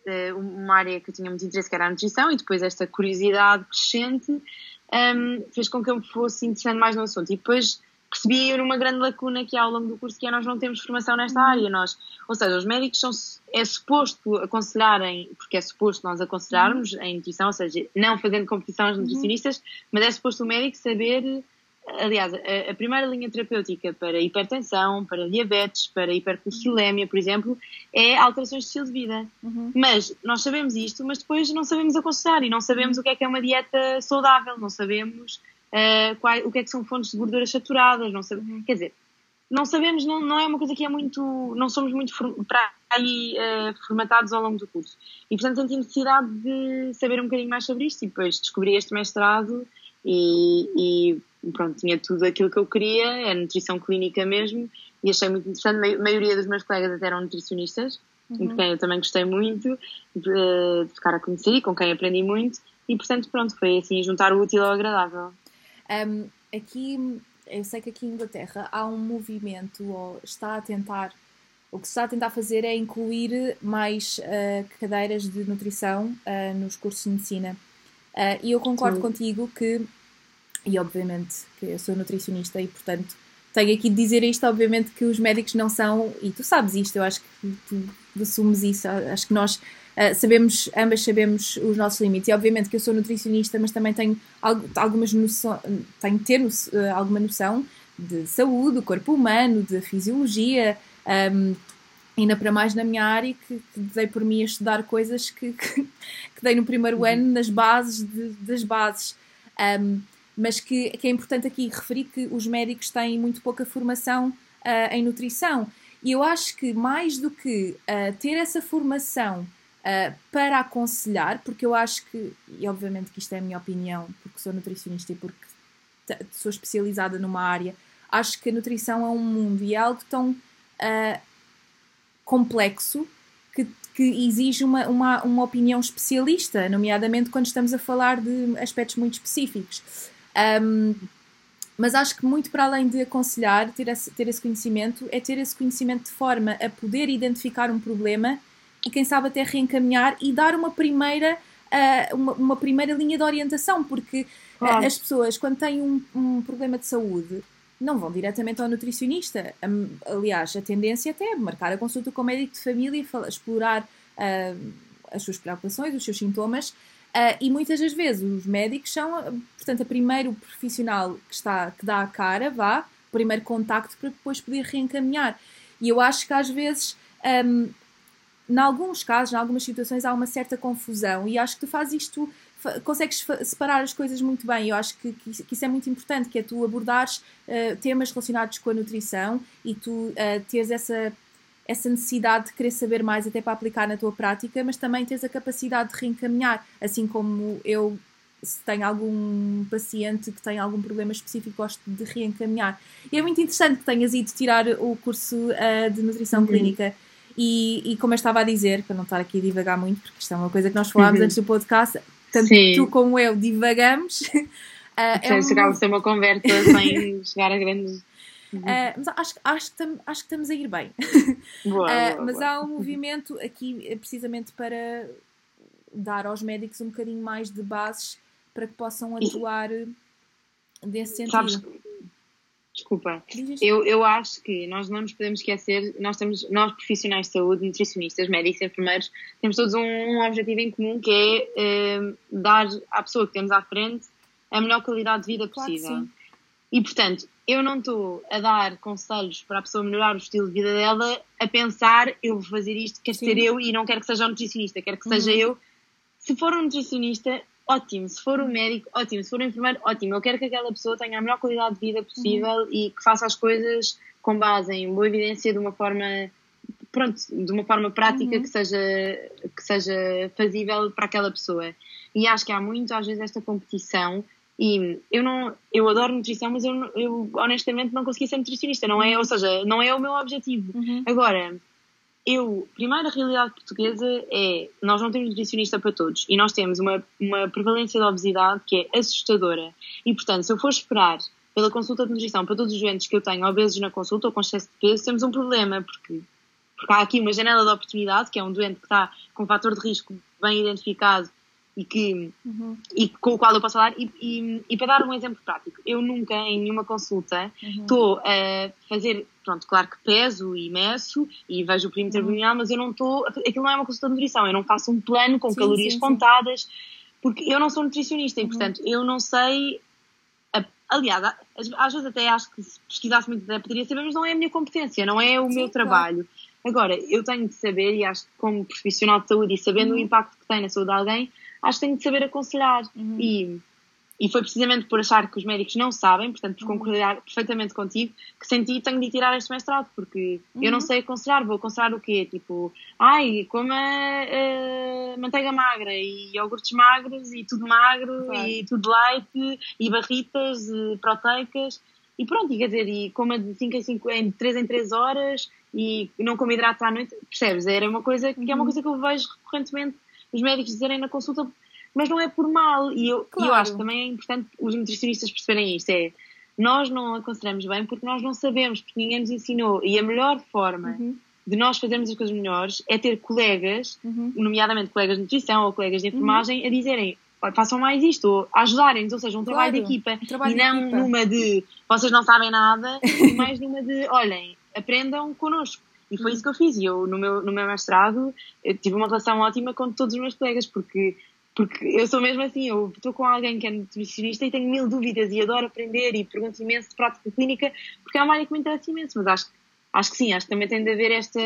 eh, uma área que eu tinha muito interesse, que era a nutrição, e depois esta curiosidade crescente um, fez com que eu me fosse interessando mais no assunto. E depois percebi eu numa grande lacuna que há ao longo do curso, que é nós não temos formação nesta uhum. área. Nós, ou seja, os médicos são, é suposto aconselharem, porque é suposto nós aconselharmos em nutrição, ou seja, não fazendo competição aos uhum. nutricionistas, uhum. mas é suposto o médico saber aliás, a, a, primeira linha terapêutica para hipertensão, para diabetes, para hipercolesterolemia, por exemplo, é alterações de estilo de vida. Uhum. Mas nós sabemos isto, mas depois não sabemos aconselhar e não sabemos o que é que é uma dieta saudável, não sabemos uh, qual, o que é que são fontes de gorduras saturadas, não sabemos, uhum. quer dizer, não sabemos, não, não é uma coisa que é muito, não somos muito para aí uh, formatados ao longo do curso. E portanto senti necessidade de saber um bocadinho mais sobre isto e depois descobri este mestrado e, e pronto, tinha tudo aquilo que eu queria, é nutrição clínica mesmo, e achei muito interessante. A maioria dos meus colegas até eram nutricionistas, uhum. com quem eu também gostei muito de, de, ficar a conhecer e com quem aprendi muito, e portanto, pronto, foi assim, juntar o útil ao agradável. Um, aqui, eu sei que aqui em Inglaterra há um movimento, ou está a tentar, o que se está a tentar fazer é incluir mais uh, cadeiras de nutrição uh, nos cursos de medicina. Uh, e eu concordo Sim. contigo que e obviamente que eu sou nutricionista e portanto tenho aqui de dizer isto, obviamente que os médicos não são, e tu sabes isto, eu acho que tu assumes isso, acho que nós sabemos, ambas sabemos os nossos limites, e obviamente que eu sou nutricionista, mas também tenho algumas noção, tenho de ter alguma noção de saúde, do corpo humano, de fisiologia, um, ainda para mais na minha área, que, que dei por mim a estudar coisas que, que, que dei no primeiro uhum. ano nas bases de, das bases. Um, mas que, que, é importante aqui referir que os médicos têm muito pouca formação uh, em nutrição. E eu acho que mais do que uh, ter essa formação uh, para aconselhar, porque eu acho que, e obviamente que isto é a minha opinião, porque sou nutricionista e porque sou especializada numa área, acho que a nutrição é um mundo e é algo tão complexo que, que exige uma, uma, uma opinião especialista, nomeadamente quando estamos a falar de aspectos muito específicos. Um, mas acho que muito para além de aconselhar, ter esse, ter esse conhecimento, é ter esse conhecimento de forma a poder identificar um problema e quem sabe até reencaminhar e dar uma primeira, uh, uma, uma, primeira linha de orientação, porque uh, as pessoas quando têm um, um, problema de saúde não vão diretamente ao nutricionista. Aliás, a tendência até é marcar a consulta com o médico de família explorar uh, as suas preocupações, os seus sintomas. Uh, e muitas das vezes os médicos são, portanto, a primeiro profissional que, está, que dá a cara, vá, primeiro contacto para depois poder reencaminhar. E eu acho que às vezes, um, em alguns casos, em algumas situações, há uma certa confusão e acho que tu fazes isto consegues separar as coisas muito bem. Eu acho que, que, isso é muito importante, que é tu abordares uh, temas relacionados com a nutrição e tu uh, teres essa, essa necessidade de querer saber mais até para aplicar na tua prática, mas também teres a capacidade de reencaminhar, assim como eu se tenho algum paciente que tem algum problema específico, gosto de reencaminhar. E é muito interessante que tenhas ido tirar o curso uh, de nutrição uhum. clínica. E, e, como eu estava a dizer, para não estar aqui a divagar muito, porque isto é uma coisa que nós falámos uhum. antes do podcast, tanto Sim. tu como eu divagamos. Uh, é um... chegar a ser uma conversa sem chegar a grandes. Uh, mas acho, acho, que tam, acho que estamos a ir bem. Boa, uh, boa, mas boa. há um movimento aqui precisamente para dar aos médicos um bocadinho mais de bases para que possam atuar e, desse sentido. Sabes, Desculpa. Eu, eu acho que nós não nos podemos esquecer, nós temos, nós profissionais de saúde, nutricionistas, médicos, enfermeiros, temos todos um, um objetivo em comum que é eh, dar à pessoa que temos à frente a melhor qualidade de vida possível. Claro e portanto, eu não estou a dar conselhos para a pessoa melhorar o estilo de vida dela a pensar eu vou fazer isto, quer ser eu e não quero que seja um nutricionista, quero que seja uhum. eu. Se for um nutricionista, ótimo. Se for um médico, ótimo. Se for um enfermeiro, ótimo. Eu quero que aquela pessoa tenha a melhor qualidade de vida possível uhum. e que faça as coisas com base em boa evidência de uma forma pronto, de uma forma prática uhum. que seja que seja fazível para aquela pessoa. E acho que há muito às vezes esta competição e eu não eu adoro nutrição, mas eu, eu honestamente não consegui ser nutricionista, não é, ou seja, não é o meu objetivo. Uhum. Agora, eu, primeiro, a realidade portuguesa é nós não temos nutricionista para todos e nós temos uma, uma prevalência de obesidade que é assustadora. E, portanto, se eu for esperar pela consulta de nutrição para todos os doentes que eu tenho obesos na consulta ou com excesso de peso, temos um problema, porque, porque há aqui uma janela de oportunidade, que é um doente que está com um fator de risco bem identificado e, que, uhum. e com o qual eu posso falar. E, e, e, para dar um exemplo prático, eu nunca, em nenhuma consulta, uhum. estou uhum. a fazer. Pronto, claro que peso e meço e vejo o perímetro uhum. abdominal, mas eu não estou. Aquilo não é uma consulta de nutrição, eu não faço um plano com sim, calorias sim, contadas, sim. porque eu não sou nutricionista e, uhum. portanto, eu não sei. Aliás, às vezes até acho que se pesquisasse muito poderia saber, mas não é a minha competência, não é o meu trabalho. Claro. Agora, eu tenho de saber, e acho que como profissional de saúde e sabendo o uhum. impacto que tem na saúde de alguém, acho que tenho de saber aconselhar. Uhum. E, e foi precisamente por achar que os médicos não sabem, portanto, por uhum. concordar perfeitamente contigo, que senti tenho de tirar este mestrado, porque uhum. eu não uhum. sei aconselhar. Vou aconselhar o quê? Tipo, ai, coma uh, manteiga magra e iogurtes magros e tudo magro claro. e tudo light e barritas e proteicas. E pronto, e quer dizer, e coma de 5 em 5, em 3 em 3 horas e não come hidratos à noite, percebes? Era uma coisa que é uma uhum. coisa que eu vejo recorrentemente os médicos dizerem na consulta, mas não é por mal. E eu, claro. eu acho que também é importante os nutricionistas perceberem isto: é nós não aconselhamos bem porque nós não sabemos, porque ninguém nos ensinou. E a melhor forma uhum. de nós fazermos as coisas melhores é ter colegas, uhum. nomeadamente colegas de nutrição ou colegas de enfermagem, uhum. a dizerem façam mais isto, ou ajudarem-nos, ou seja, um claro, trabalho de equipa trabalho e não equipa. numa de vocês não sabem nada, e mais numa de olhem, aprendam connosco. E foi isso que eu fiz. E eu, no meu, no meu mestrado, tive uma relação ótima com todos os meus colegas, porque, porque eu sou mesmo assim. Eu estou com alguém que é nutricionista e tenho mil dúvidas e adoro aprender e pergunto imenso de prática clínica, porque é uma área que me interessa imenso. Mas acho, acho que sim, acho que também tem de haver esta.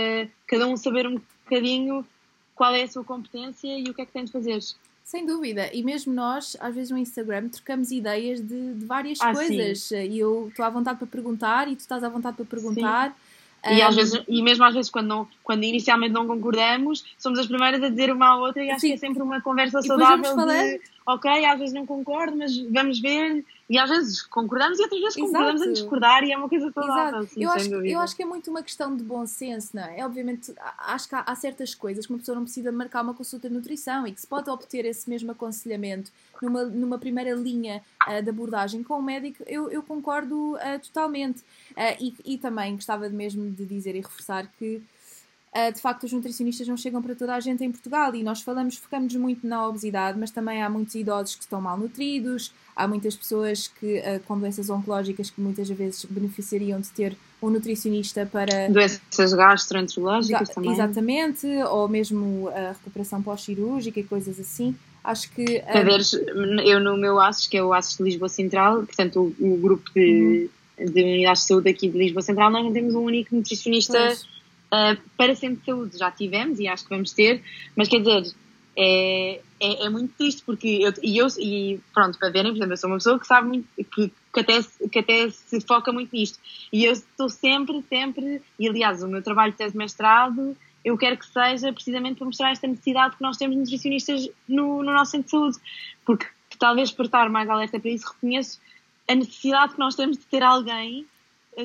cada um saber um bocadinho qual é a sua competência e o que é que tem de fazer. Sem dúvida, e mesmo nós, às vezes no Instagram, trocamos ideias de, de várias ah, coisas. Sim. E eu estou à vontade para perguntar e tu estás à vontade para perguntar. Sim. E, às vezes, e mesmo às vezes, quando, não, quando inicialmente não concordamos, somos as primeiras a dizer uma à outra e acho Sim. que é sempre uma conversa saudável de ok, às vezes não concordo, mas vamos ver. E às vezes concordamos e outras vezes concordamos Exato. em discordar e é uma coisa saudável. Sim, eu, acho, eu acho que é muito uma questão de bom senso, não é? é obviamente, acho que há, há, certas coisas que uma pessoa não precisa marcar uma consulta de nutrição e que se pode obter esse mesmo aconselhamento numa, numa primeira linha uh, de abordagem com o médico, eu, eu concordo uh, totalmente. Uh, e, e também gostava mesmo de dizer e reforçar que uh, de facto os nutricionistas não chegam para toda a gente em Portugal e nós falamos, focamos muito na obesidade, mas também há muitos idosos que estão mal nutridos, há muitas pessoas que, uh, com doenças oncológicas que muitas vezes beneficiariam de ter um nutricionista para. Doenças gastroenterológicas também. Exatamente, ou mesmo a recuperação pós-cirúrgica e coisas assim. Acho que. Quer um... eu no meu ASES, que é o ASES de Lisboa Central, portanto, o, o grupo de, uhum. de unidades de saúde aqui de Lisboa Central, nós não temos um único nutricionista uh, para sempre de saúde. Já tivemos e acho que vamos ter, mas quer dizer, é, é, é muito triste porque eu, e eu, e pronto, para verem, por exemplo, eu sou uma pessoa que sabe muito, que, que, até, que até se foca muito nisto. E eu estou sempre, sempre, e aliás, o meu trabalho de tese mestrado eu quero que seja precisamente para mostrar esta necessidade que nós temos de nutricionistas no, no nosso centro de saúde. Porque talvez por estar mais alerta para isso, reconheço a necessidade que nós temos de ter alguém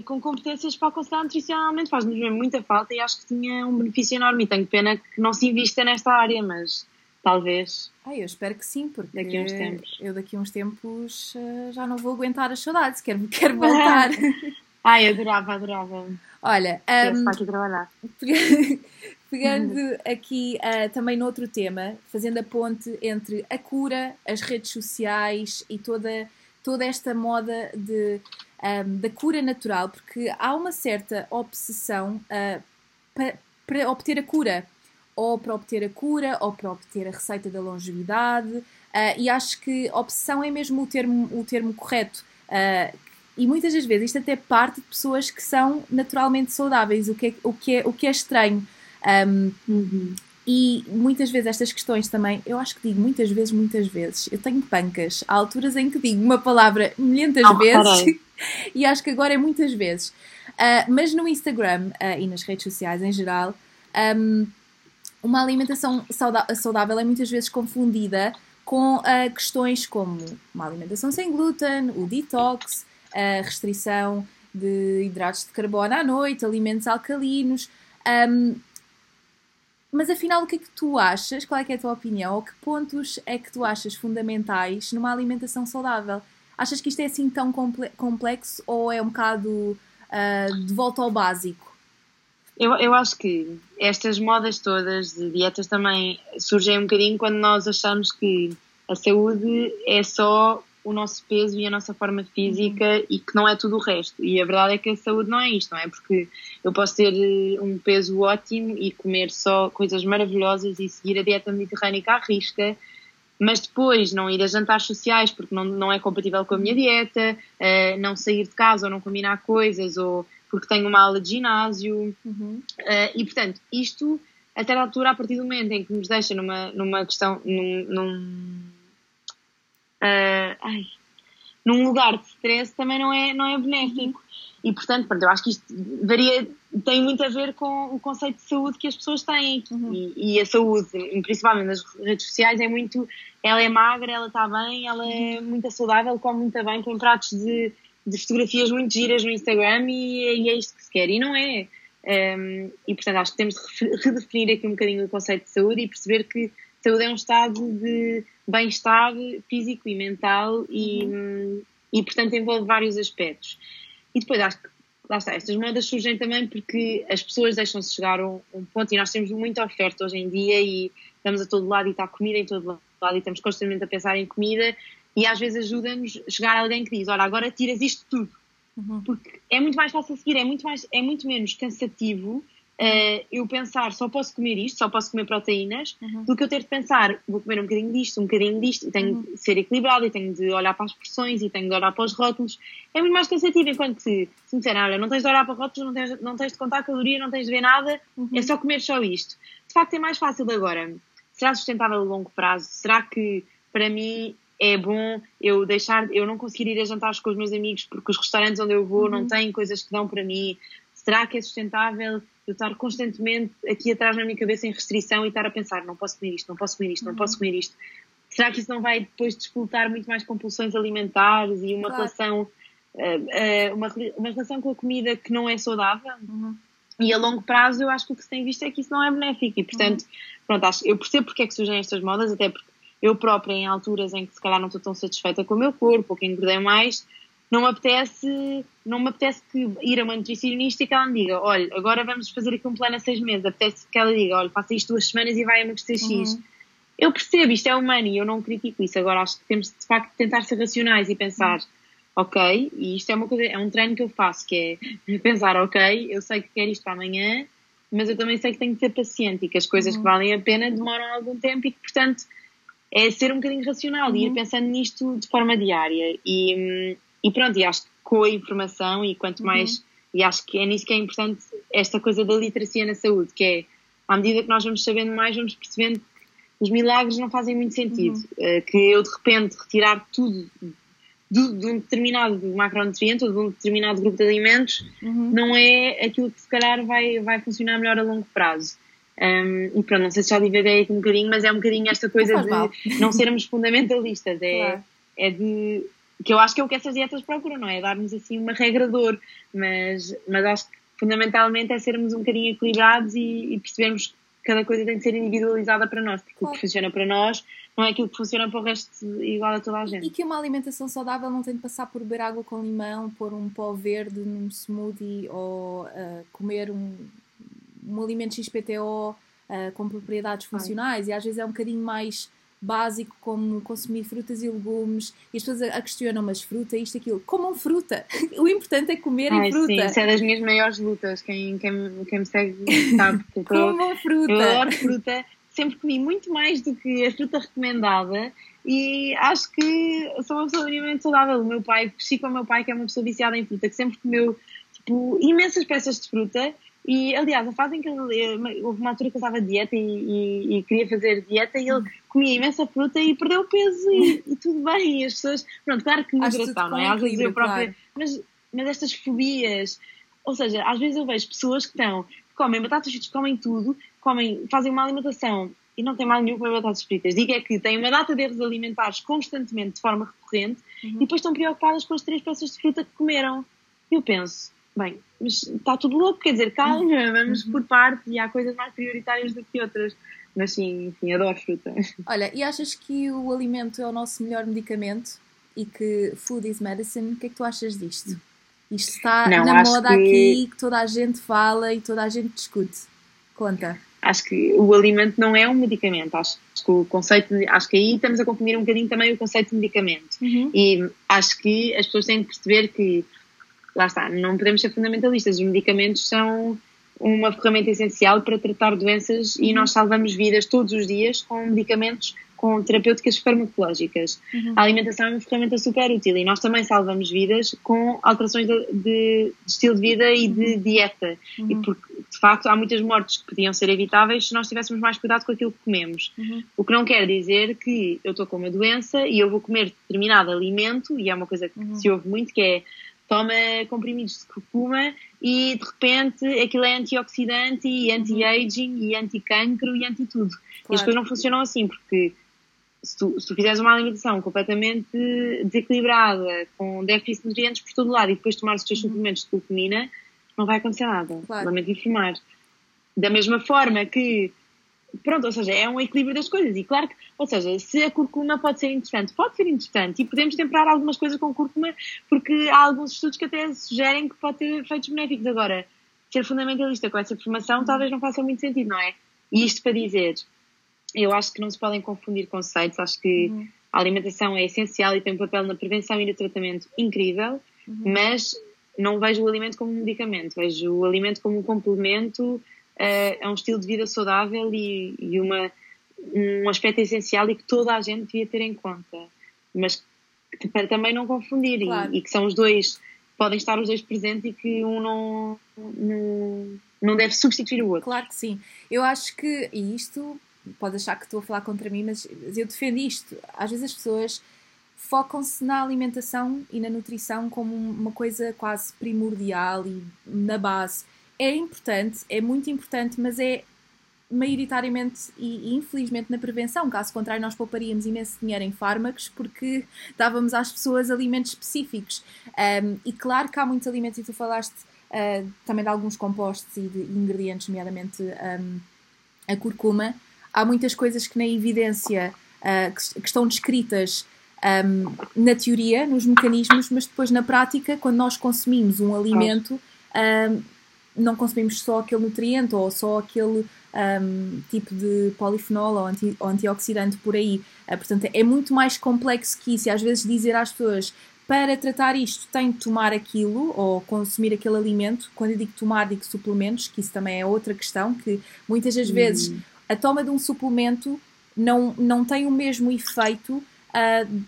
com competências para aconselhar nutricionalmente. Faz-nos mesmo muita falta e acho que tinha um benefício enorme. E tenho pena que não se invista nesta área, mas talvez. Ah, eu espero que sim, porque daqui uns tempos. eu daqui a uns tempos eh, já não vou aguentar as saudades, quero, quero voltar. Ai, adorava, adorava. Olha, um, aqui trabalhar. pegando aqui uh, também noutro tema, fazendo a ponte entre a cura, as redes sociais e toda, toda esta moda de, um, da cura natural, porque há uma certa obsessão uh, para, para obter a cura, ou para obter a cura, ou para obter a receita da longevidade, uh, e acho que obsessão é mesmo o termo, o termo correto. Uh, e muitas das vezes isto até parte de pessoas que são naturalmente saudáveis, o que é, o que é, o que é estranho. Um, uhum. E muitas vezes estas questões também, eu acho que digo muitas vezes, muitas vezes, eu tenho pancas, há alturas em que digo uma palavra milhentas oh, vezes e acho que agora é muitas vezes. Uh, mas no Instagram uh, e nas redes sociais em geral, um, uma alimentação saudável é muitas vezes confundida com uh, questões como uma alimentação sem glúten, o detox, a restrição de hidratos de carbono à noite, alimentos alcalinos. Um, mas afinal, o que é que tu achas? Qual é, é a tua opinião? Ou que pontos é que tu achas fundamentais numa alimentação saudável? Achas que isto é assim tão complexo ou é um bocado uh, de volta ao básico? Eu, eu acho que estas modas todas de dietas também surgem um bocadinho quando nós achamos que a saúde é só o nosso peso e a nossa forma física uhum. e que não é tudo o resto. E a verdade é que a saúde não é isto, não é? Porque eu posso ter eh, um peso ótimo e comer só coisas maravilhosas e seguir a dieta mediterrânica à risca, mas depois não ir a jantares sociais porque não, não é compatível com a minha dieta, uh, não sair de casa ou não combinar coisas ou porque tenho uma aula de ginásio. Uhum. Uh, e portanto, isto, até a altura, a partir do momento em que nos deixa numa, numa questão, num, num uh, ai, num lugar de stress também não é, não é benéfico. E, portanto, pronto, eu acho que isto varia, tem muito a ver com o conceito de saúde que as pessoas têm. Uhum. E, e, a saúde, principalmente nas redes sociais, é muito. Ela é magra, ela está bem, ela é muito saudável, come muito bem, com pratos de, de fotografias muito giras no Instagram e, e, é isto que se quer. E não é. Um, e, portanto, acho que temos de redefinir aqui um bocadinho o conceito de saúde e perceber que saúde é um estado de bem-estar físico e mental e, uhum. e, portanto, envolve vários aspectos. E depois acho que, lá está, estas modas surgem também porque as pessoas deixam-se chegar a um, um, ponto e nós temos muita oferta hoje em dia e estamos a todo lado e está comida em todo lado e estamos constantemente a pensar em comida e às vezes ajuda-nos chegar a alguém que diz, olha, agora tiras isto tudo. Uhum. Porque é muito mais fácil seguir, é muito, mais, é muito menos cansativo uh, eu pensar só posso comer isto, só posso comer proteínas, uhum. do que eu ter de pensar vou comer um bocadinho disto, um bocadinho disto, e tenho uhum. de ser equilibrado, e tenho de olhar para as porções, e tenho de olhar para os rótulos. É muito mais cansativo, enquanto que se me disserem, olha, não tens de olhar para rótulos, não tens, não tens de contar calorias, não tens de ver nada, uhum. é só comer só isto. De facto é mais fácil agora. Será sustentável a longo prazo? Será que para mim é bom eu deixar, eu não conseguir ir a jantares com os meus amigos porque os restaurantes onde eu vou não uhum. têm coisas que dão para mim. Será que é sustentável eu estar constantemente aqui atrás na minha cabeça em restrição e estar a pensar, não posso comer isto, não posso comer isto, não uhum. posso comer isto. Será que isso não vai depois disputar muito mais compulsões alimentares e uma claro. relação uh, uh, uma, uma relação com a comida que não é saudável? Uhum. E a longo prazo eu acho que o que se tem visto é que isso não é benéfico e portanto, uhum. pronto, acho, eu percebo porque é que surgem estas modas, até porque eu própria em alturas em que se calhar não estou tão satisfeita com o meu corpo ou que engordei mais, não me apetece, não me apetece que ir a uma nutricionista e que ela me diga, olha, agora vamos fazer aqui um plano a seis meses, apetece que ela diga, olha, faça isto duas semanas e vai emagrecer X. Uhum. Eu percebo, isto é humano e eu não critico isso. Agora acho que temos de facto tentar ser racionais e pensar, uhum. ok, e isto é uma coisa, é um treino que eu faço, que é pensar, ok, eu sei que quero isto para amanhã, mas eu também sei que tenho que ser paciente e que as coisas uhum. que valem a pena demoram algum tempo e que, portanto, é ser um bocadinho racional e ir uhum. pensando nisto de forma diária. E, e pronto, e acho que com a informação e quanto uhum. mais. Uhum. E acho que é nisso que é importante esta coisa da literacia na saúde, que é à medida que nós vamos sabendo mais, vamos percebendo que os milagres não fazem muito sentido. Uhum. Uh, que eu de repente retirar tudo de, de um determinado macronutriente ou de um determinado grupo de alimentos uhum. não é aquilo que se calhar vai, vai funcionar melhor a longo prazo. Um, e pronto, não sei se já divaguei aqui um bocadinho, mas é um bocadinho esta coisa de mal. não sermos fundamentalistas. É, claro. é de. Que eu acho que é o que essas dietas procuram, não é? Dar-nos assim uma regra de ouro, mas, mas acho que fundamentalmente é sermos um bocadinho equilibrados e, e percebermos que cada coisa tem que ser individualizada para nós, porque claro. o que funciona para nós não é aquilo que funciona para o resto igual a toda a gente. E que uma alimentação saudável não tem de passar por beber água com limão, pôr um pó verde num smoothie ou uh, comer um, um alimento XPTO uh, com propriedades funcionais. Ai. E às vezes é um bocadinho mais básico como consumir frutas e legumes e as pessoas a, questionam mas fruta, isto, aquilo, comam fruta. O importante é comerem fruta sim, isso é das minhas maiores lutas. Quem, quem, quem me segue sabe comam fruta. eu adoro fruta. Sempre comi muito mais do que a fruta recomendada e acho que sou uma pessoa minimamente saudável. O meu pai, cresci com o meu pai, que é uma pessoa viciada em fruta, que sempre comeu tipo, imensas peças de fruta. E, aliás, a fase em que ele, houve uma altura que eu estava de dieta e, e, e, queria fazer dieta e ele comia imensa fruta e perdeu peso e, e tudo bem. E as pessoas, pronto, claro que moderação, não é? Às vezes eu própria, mas, mas estas fobias, ou seja, às vezes eu vejo pessoas que estão, que comem batatas fritas, comem tudo, comem, fazem uma alimentação e não tem mal nenhum com as batatas fritas. Digo é que têm uma data de erros alimentares constantemente, de forma recorrente, uhum. e depois estão preocupadas com as três peças de fruta que comeram. E eu penso, bem, mas está tudo louco, quer dizer, calma, uhum. vamos uhum. por partes e há coisas mais prioritárias do que outras. Mas sim, enfim, adoro fruta. Olha, e achas que o alimento é o nosso melhor medicamento e que food is medicine? O que é que tu achas disto? Isto está não, na moda que... aqui, que toda a gente fala e toda a gente discute. Conta acho que o alimento não é um medicamento. Acho, que o conceito, de, acho que aí estamos a confundir um bocadinho também o conceito de medicamento. Uhum. E acho que as pessoas têm que perceber que, lá está, não podemos ser fundamentalistas. Os medicamentos são uma ferramenta essencial para tratar doenças uhum. e nós salvamos vidas todos os dias com medicamentos com terapêuticas farmacológicas. Uhum. A alimentação é uma ferramenta super útil e nós também salvamos vidas com alterações de, de, de estilo de vida e de uhum. dieta. Uhum. E porque, de facto, há muitas mortes que podiam ser evitáveis se nós tivéssemos mais cuidado com aquilo que comemos. Uhum. O que não quer dizer que eu estou com uma doença e eu vou comer determinado alimento, e é uma coisa que uhum. se ouve muito, que é toma comprimidos de curcuma e de repente aquilo é antioxidante e anti-aging e anti-cancro e anti-tudo. Claro. E as coisas não funcionam assim, porque se tu, se tu fizeres uma alimentação completamente desequilibrada, com déficit de nutrientes por todo lado e depois tomares os teus uhum. suplementos de curcumina, não vai acontecer nada. Claro. Lamento informar. Da mesma forma que, pronto, ou seja, é um equilíbrio das coisas. E claro que, ou seja, se a curcuma pode ser interessante, pode ser interessante e podemos temperar algumas coisas com curcuma porque há alguns estudos que até sugerem que pode ter efeitos benéficos. Agora, ser fundamentalista com essa informação uhum. talvez não faça muito sentido, não é? E isto para dizer, eu acho que não se podem confundir conceitos, acho que uhum. a alimentação é essencial e tem um papel na prevenção e no tratamento incrível, uhum. mas não vejo o alimento como um medicamento, vejo o alimento como um complemento uh, a um estilo de vida saudável e, e, uma, um aspecto essencial e que toda a gente devia ter em conta. Mas para também não confundir claro. e, e, que são os dois, podem estar os dois presentes e que um não, não, não deve substituir o outro. Claro que sim. Eu acho que, e isto pode achar que estou a falar contra mim, mas eu defendo isto. Às vezes as pessoas focam-se na alimentação e na nutrição como uma coisa quase primordial e na base. É importante, é muito importante, mas é maioritariamente e infelizmente na prevenção. Caso contrário, nós pouparíamos imenso dinheiro em fármacos porque dávamos às pessoas alimentos específicos. Um, e claro que há muitos alimentos, e tu falaste uh, também de alguns compostos e de ingredientes, nomeadamente um, a curcuma há muitas coisas que na evidência uh, que, que, estão descritas um, na teoria, nos mecanismos, mas depois na prática, quando nós consumimos um alimento, um, não consumimos só aquele nutriente ou só aquele um, tipo de polifenol ou, anti, ou antioxidante por aí. Uh, portanto, é muito mais complexo que isso. E às vezes dizer às pessoas para tratar isto tem de tomar aquilo ou consumir aquele alimento. Quando eu digo tomar, digo suplementos, que isso também é outra questão, que muitas das vezes uhum. a toma de um suplemento não, não tem o mesmo efeito uh,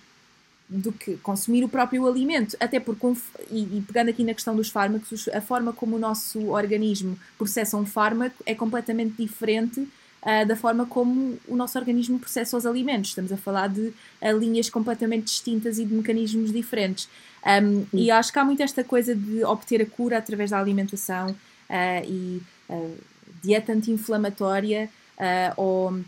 do que consumir o próprio alimento. Até porque, e, e, pegando aqui na questão dos fármacos, a forma como o nosso organismo processa um fármaco é completamente diferente uh, da forma como o nosso organismo processa os alimentos. Estamos a falar de uh, linhas completamente distintas e de mecanismos diferentes. Um, e acho que há muito esta coisa de obter a cura através da alimentação uh, e dieta anti-inflamatória ou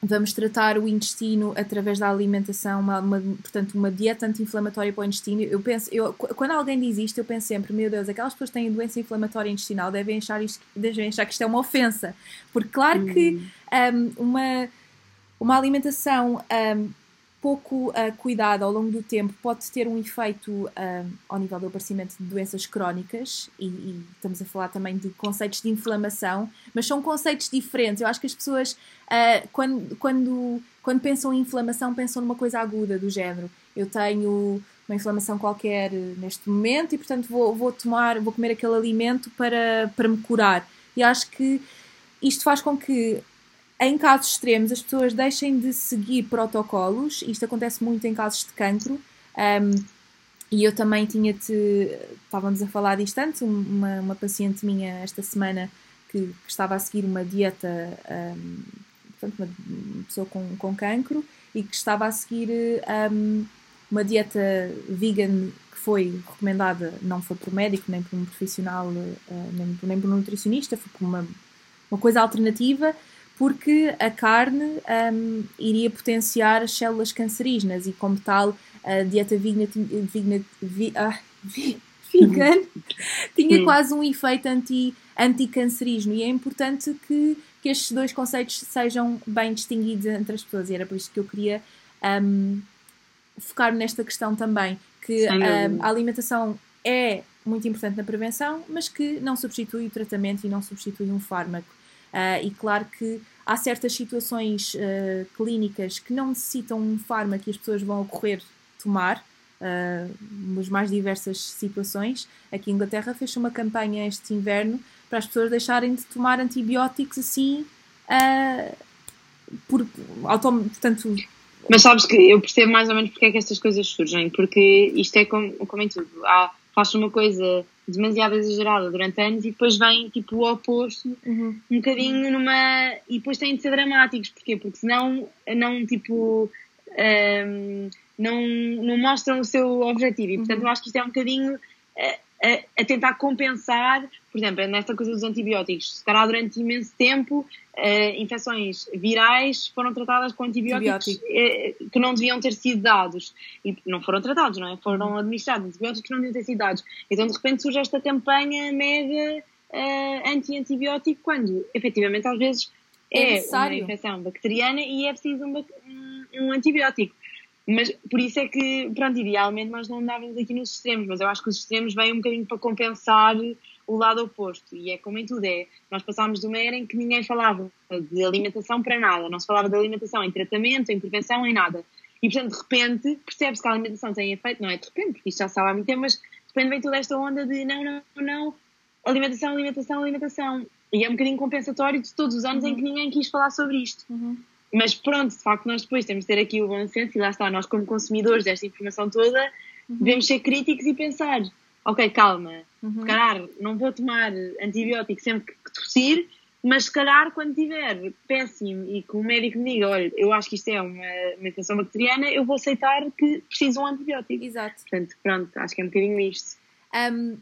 Vamos tratar o intestino através da alimentação, uma, uma, portanto, uma dieta anti-inflamatória para o intestino. Eu penso, eu, quando alguém diz isto, eu penso sempre, meu Deus, aquelas pessoas que têm doença inflamatória intestinal devem achar, isto, devem achar que isto é uma ofensa. Porque, claro hum. que um, uma, uma alimentação um, pouco uh, cuidado ao longo do tempo pode ter um efeito uh, ao nível do aparecimento de doenças crónicas e, e, estamos a falar também de conceitos de inflamação, mas são conceitos diferentes. Eu acho que as pessoas uh, quando, quando, quando pensam em inflamação pensam numa coisa aguda do género. Eu tenho uma inflamação qualquer neste momento e portanto vou, vou tomar, vou comer aquele alimento para, para me curar. E acho que isto faz com que em casos extremos, as pessoas deixem de seguir protocolos, isto acontece muito em casos de cancro, um, e eu também tinha-te, estávamos a falar disto antes, uma, uma paciente minha esta semana que, que estava a seguir uma dieta, um, portanto, uma, pessoa com, com cancro, e que estava a seguir um, uma dieta vegan que foi recomendada, não foi por médico, nem por um profissional, uh, nem, nem por um nutricionista, foi por uma, uma coisa alternativa, porque a carne um, iria potenciar as células cancerígenas e, como tal, a dieta vegan, vegan, ah, vegan tinha quase um efeito anti, anti-cancerígeno e é importante que, que estes dois conceitos sejam bem distinguidos entre as pessoas e era por isso que eu queria um, focar nesta questão também, que um, a alimentação é muito importante na prevenção, mas que não substitui o tratamento e não substitui um fármaco. Uh, e claro que há certas situações uh, clínicas que não necessitam um fármaco que as pessoas vão ocorrer tomar, uh, nas mais diversas situações. Aqui em Inglaterra fez uma campanha este inverno para as pessoas deixarem de tomar antibióticos assim, uh, por, autom portanto... Mas sabes que eu percebo mais ou menos porque é que estas coisas surgem, porque isto é como, como em tudo. Há, faz uma coisa demasiado exagerada durante anos e depois vem tipo o oposto uhum. um bocadinho numa e depois têm de ser dramáticos porquê porque senão não tipo um, não, não mostram o seu objetivo e portanto uhum. eu acho que isto é um bocadinho a, a, tentar compensar, por exemplo, nesta coisa dos antibióticos. Se calhar durante imenso tempo, uh, infecções virais foram tratadas com antibióticos uh, que não deviam ter sido dados. E não foram tratados, não é? Foram uhum. administrados antibióticos que não deviam ter sido dados. Então, de repente, surge esta campanha mega uh, anti-antibiótico, quando, efetivamente, às vezes é, é uma infecção bacteriana e é preciso um, um, um antibiótico. Mas por isso é que, pronto, idealmente nós não andávamos aqui nos extremos, mas eu acho que os extremos vêm um bocadinho para compensar o lado oposto. E é como em tudo é. Nós passámos de uma era em que ninguém falava de alimentação para nada. Não se falava de alimentação em tratamento, em prevenção, em nada. E portanto, de repente, percebe-se que a alimentação tem efeito, não é de repente, porque isto já estava há muito tempo, mas de repente vem toda esta onda de não, não, não, alimentação, alimentação, alimentação. E é um bocadinho compensatório de todos os anos uhum. em que ninguém quis falar sobre isto. Uhum. Mas pronto, de facto, nós depois temos de ter aqui o bom senso e lá está, nós como consumidores desta informação toda, uhum. devemos ser críticos e pensar, ok, calma, uhum. não vou tomar antibiótico sempre que tossir, mas se calhar quando tiver péssimo e que o médico me diga, olha, eu acho que isto é uma, uma infecção bacteriana, eu vou aceitar que preciso de um antibiótico. Exato. Portanto, pronto, acho que é um bocadinho isto. Um,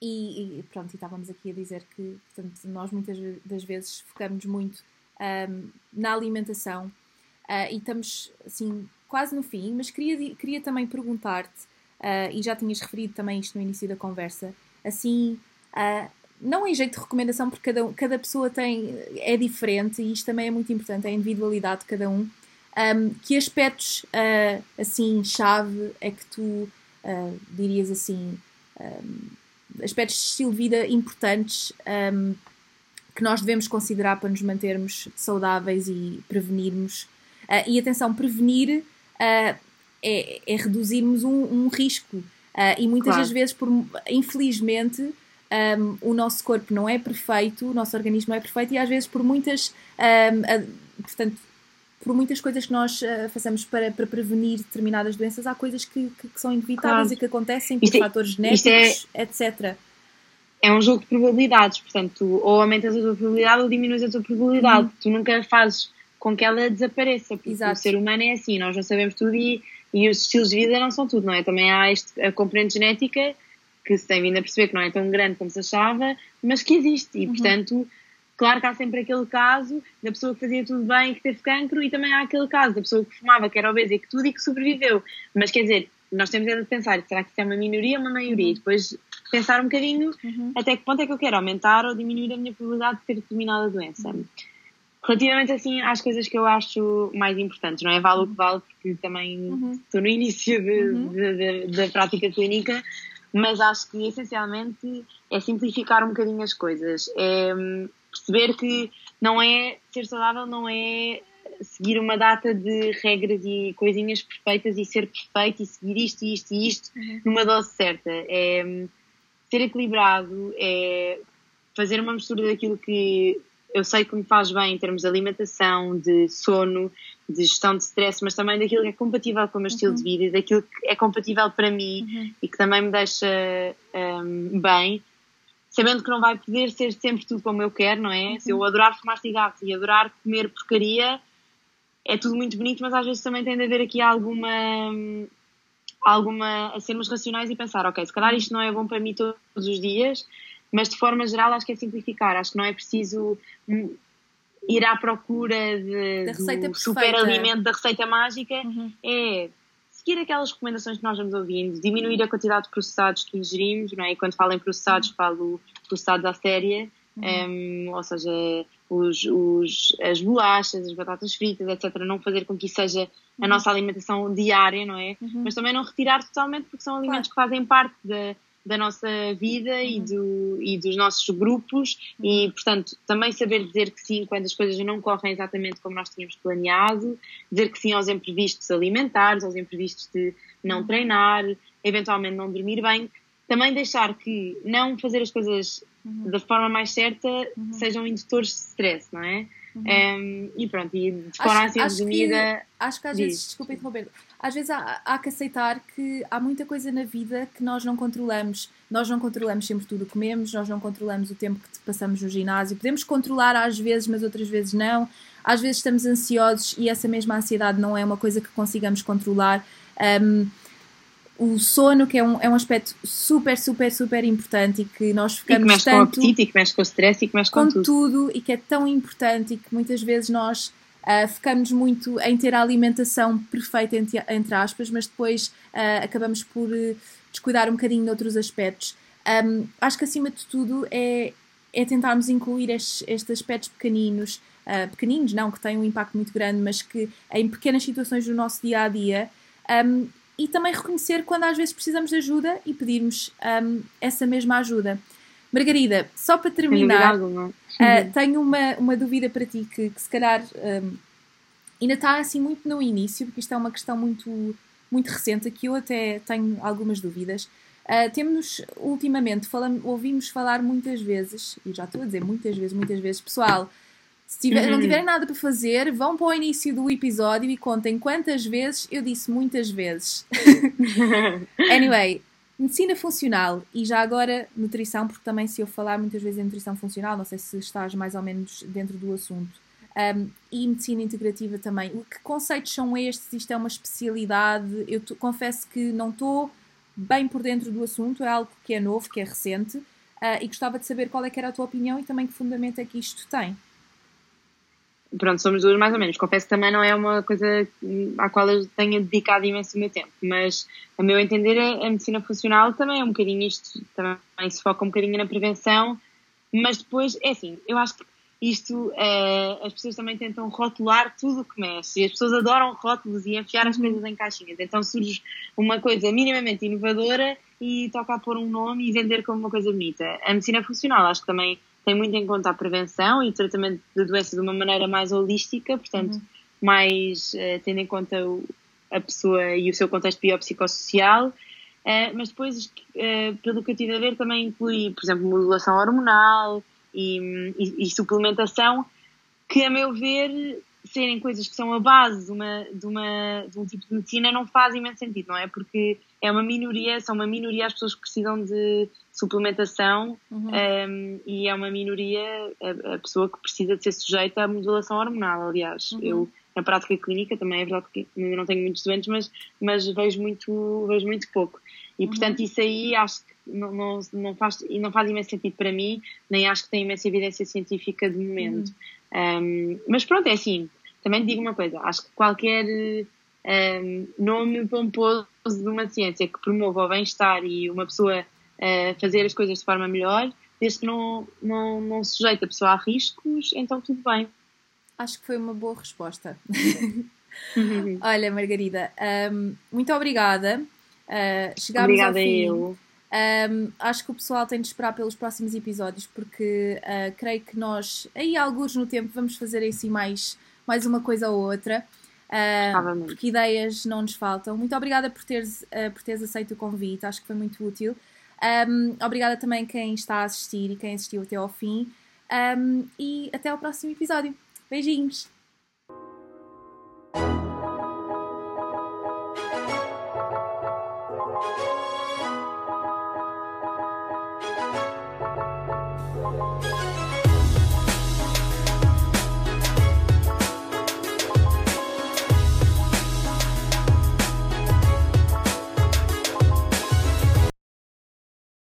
e, e, pronto, e estávamos aqui a dizer que portanto, nós muitas das vezes focamos muito um, na alimentação uh, e estamos assim quase no fim, mas queria, queria também perguntar-te, uh, e já tinhas referido também isto no início da conversa, assim, uh, não em jeito de recomendação, porque cada, cada pessoa tem, é diferente e isto também é muito importante, é a individualidade de cada um. Um, que aspectos, uh, assim, chave é que tu uh, dirias assim, um, aspectos de estilo de vida importantes um, que nós devemos considerar para nos mantermos saudáveis e prevenirmos? Uh, e atenção, prevenir é, é, reduzirmos um, um risco. e muitas claro. das vezes, por, infelizmente, um, o nosso corpo não é perfeito, o nosso organismo não é perfeito e às vezes por muitas, um, portanto, por muitas coisas que nós uh, façamos para, para prevenir determinadas doenças, há coisas que, que, que são inevitáveis claro. e que acontecem por isto é- fatores genéticos, é, etc. É um jogo de probabilidades, portanto, tu ou aumentas a tua probabilidade ou diminuis a tua probabilidade. Uhum. Tu nunca fazes com que ela desapareça, porque Exato. o ser humano é assim, nós não sabemos tudo e, e os estilos de vida não são tudo, não é? Também há este, a componente genética que se tem vindo a perceber que não é tão grande como se achava, mas que existe e, uhum. portanto Claro que há sempre aquele caso da pessoa que fazia tudo bem e que teve cancro, e também há aquele caso da pessoa que fumava, que era obesa e que tudo e que sobreviveu. Mas quer dizer, nós temos de pensar, será que isso é uma minoria ou uma maioria? E depois pensar um bocadinho uhum. até que ponto é que eu quero aumentar ou diminuir a minha probabilidade de ter determinada doença. Relativamente assim às coisas que eu acho mais importantes, não é? Vale o que vale, porque também uhum. estou no início uhum. da prática clínica, mas acho que essencialmente é simplificar um bocadinho as coisas. É perceber que não é ser saudável, não é seguir uma data de regras e coisinhas perfeitas e ser perfeito e seguir isto e isto e isto uhum. numa dose certa. É hum, ser equilibrado, é fazer uma mistura daquilo que eu sei que me faz bem em termos de alimentação, de sono, de gestão de stress, mas também daquilo que é compatível com o meu uhum. estilo de vida e daquilo que é compatível para mim uhum. e que também me deixa um, bem sabendo que não vai poder ser sempre tudo como eu quero, não é? Uhum. Se eu adorar fumar cigarros e adorar comer porcaria, é tudo muito bonito, mas às vezes também tem de haver aqui alguma. Alguma. a sermos racionais e pensar, ok, se calhar isto não é bom para mim todos os dias, mas de forma geral acho que é simplificar, acho que não é preciso ir à procura de, da receita do super alimento da receita mágica, uhum. é seguir aquelas recomendações que nós vamos ouvindo, diminuir a quantidade de processados que ingerimos, não é? E quando falo em processados, falo processados à séria, uhum. um, ou seja, os, os, as bolachas, as batatas fritas, etc. Não fazer com que isso seja a uhum. nossa alimentação diária, não é? Uhum. Mas também não retirar totalmente, porque são alimentos claro. que fazem parte da da nossa vida uhum. e, do, e dos nossos grupos uhum. e, portanto, também saber dizer que sim quando as coisas não correm exatamente como nós tínhamos planeado, dizer que sim aos imprevistos alimentares, aos imprevistos de não uhum. treinar, eventualmente não dormir bem, também deixar que não fazer as coisas uhum. da forma mais certa uhum. sejam indutores de stress, não é? Uhum. Um, e pronto, e de forma assim resumida. Acho que às vezes, desculpa interromper, às vezes há, há, que aceitar que há muita coisa na vida que nós não controlamos. Nós não controlamos sempre tudo o que comemos, nós não controlamos o tempo que passamos no ginásio. Podemos controlar às vezes, mas outras vezes não. Às vezes estamos ansiosos e essa mesma ansiedade não é uma coisa que consigamos controlar. Um, o sono, que é um, é um aspecto super, super, super importante e que nós ficamos e que mexe tanto... com o apetite, e que mexe com o stress e que mexe com, com tudo. tudo. e que é tão importante e que muitas vezes nós Uh, ficamos muito em ter a alimentação perfeita, entre, entre aspas, mas depois uh, acabamos por uh, descuidar um bocadinho de outros aspectos. Um, acho que acima de tudo é, é tentarmos incluir estes, estes aspectos pequeninos, pequeninos não, que têm um impacto muito grande, mas que em pequenas situações do nosso dia a dia um, e também reconhecer quando às vezes precisamos de ajuda e pedirmos um, essa mesma ajuda. Margarida, só para terminar, uh, tenho uma, uma dúvida para ti que, que se calhar um, ainda está assim muito no início, porque isto é uma questão muito, muito recente, que eu até tenho algumas dúvidas. Uh, temos ultimamente, falamos, ouvimos falar muitas vezes, e já estou a dizer muitas vezes, muitas vezes, pessoal, se tiver, uhum. não tiverem nada para fazer, vão para o início do episódio e contem quantas vezes eu disse muitas vezes. anyway, Medicina funcional e já agora nutrição, porque também se eu falar muitas vezes em nutrição funcional, não sei se estás mais ou menos dentro do assunto. Um, e medicina integrativa também. Que conceitos são estes? Isto é uma especialidade? Eu confesso que não estou bem por dentro do assunto, é algo que é novo, que é recente, uh, e gostava de saber qual é que era a tua opinião e também que fundamento é que isto tem pronto, somos duas mais ou menos. Confesso que também não é uma coisa à qual eu tenha dedicado imenso meu tempo, mas a meu entender a medicina funcional também é um bocadinho isto, também se foca um bocadinho na prevenção, mas depois, é assim, eu acho que isto é, as pessoas também tentam rotular tudo o que mexe e as pessoas adoram rótulos e enfiar as coisas em caixinhas. Então surge uma coisa minimamente inovadora e toca a pôr um nome e vender como uma coisa bonita. A medicina funcional acho que também tem muito em conta a prevenção e o tratamento de doenças de uma maneira mais holística, portanto, uhum. mais uh, tendo em conta o, a pessoa e o seu contexto biopsicossocial. Uh, mas depois, uh, pelo que eu tive a ver, também inclui, por exemplo, modulação hormonal, e, e, e, suplementação, que a meu ver, serem coisas que são a base de, uma, de, uma, de um tipo de medicina não faz imenso sentido, não é? Porque é uma minoria, são uma minoria as pessoas que precisam de suplementação uhum. um, e é uma minoria a, a, pessoa que precisa de ser sujeita à modulação hormonal, aliás. Uhum. Eu, na prática clínica, também é verdade que ainda não tenho muitos doentes, mas, mas vejo, muito, vejo muito pouco. E, uhum. portanto, isso aí acho que não, não, não, faz, não faz imenso sentido para mim, nem acho que tem imensa evidência científica de momento. Uhum. Um, mas pronto, é assim, também digo uma coisa, acho que qualquer um, nome pomposo de uma ciência que promova o bem-estar e uma pessoa uh, fazer as coisas de forma melhor, desde que não, não, não sujeita a pessoa a riscos, então tudo bem. Acho que foi uma boa resposta. Uhum. Olha, Margarida, um, muito obrigada. Uh, chegámos Obrigada ao fim. eu. Um, acho que o pessoal tem de esperar pelos próximos episódios porque uh, creio que nós, aí alguns no tempo, vamos fazer assim mais, mais uma coisa ou outra. Uh, porque ideias não nos faltam. Muito obrigada por teres, uh, por teres aceito o convite, acho que foi muito útil. Um, obrigada também quem está a assistir e quem assistiu até ao fim. Um, e até ao próximo episódio. Beijinhos!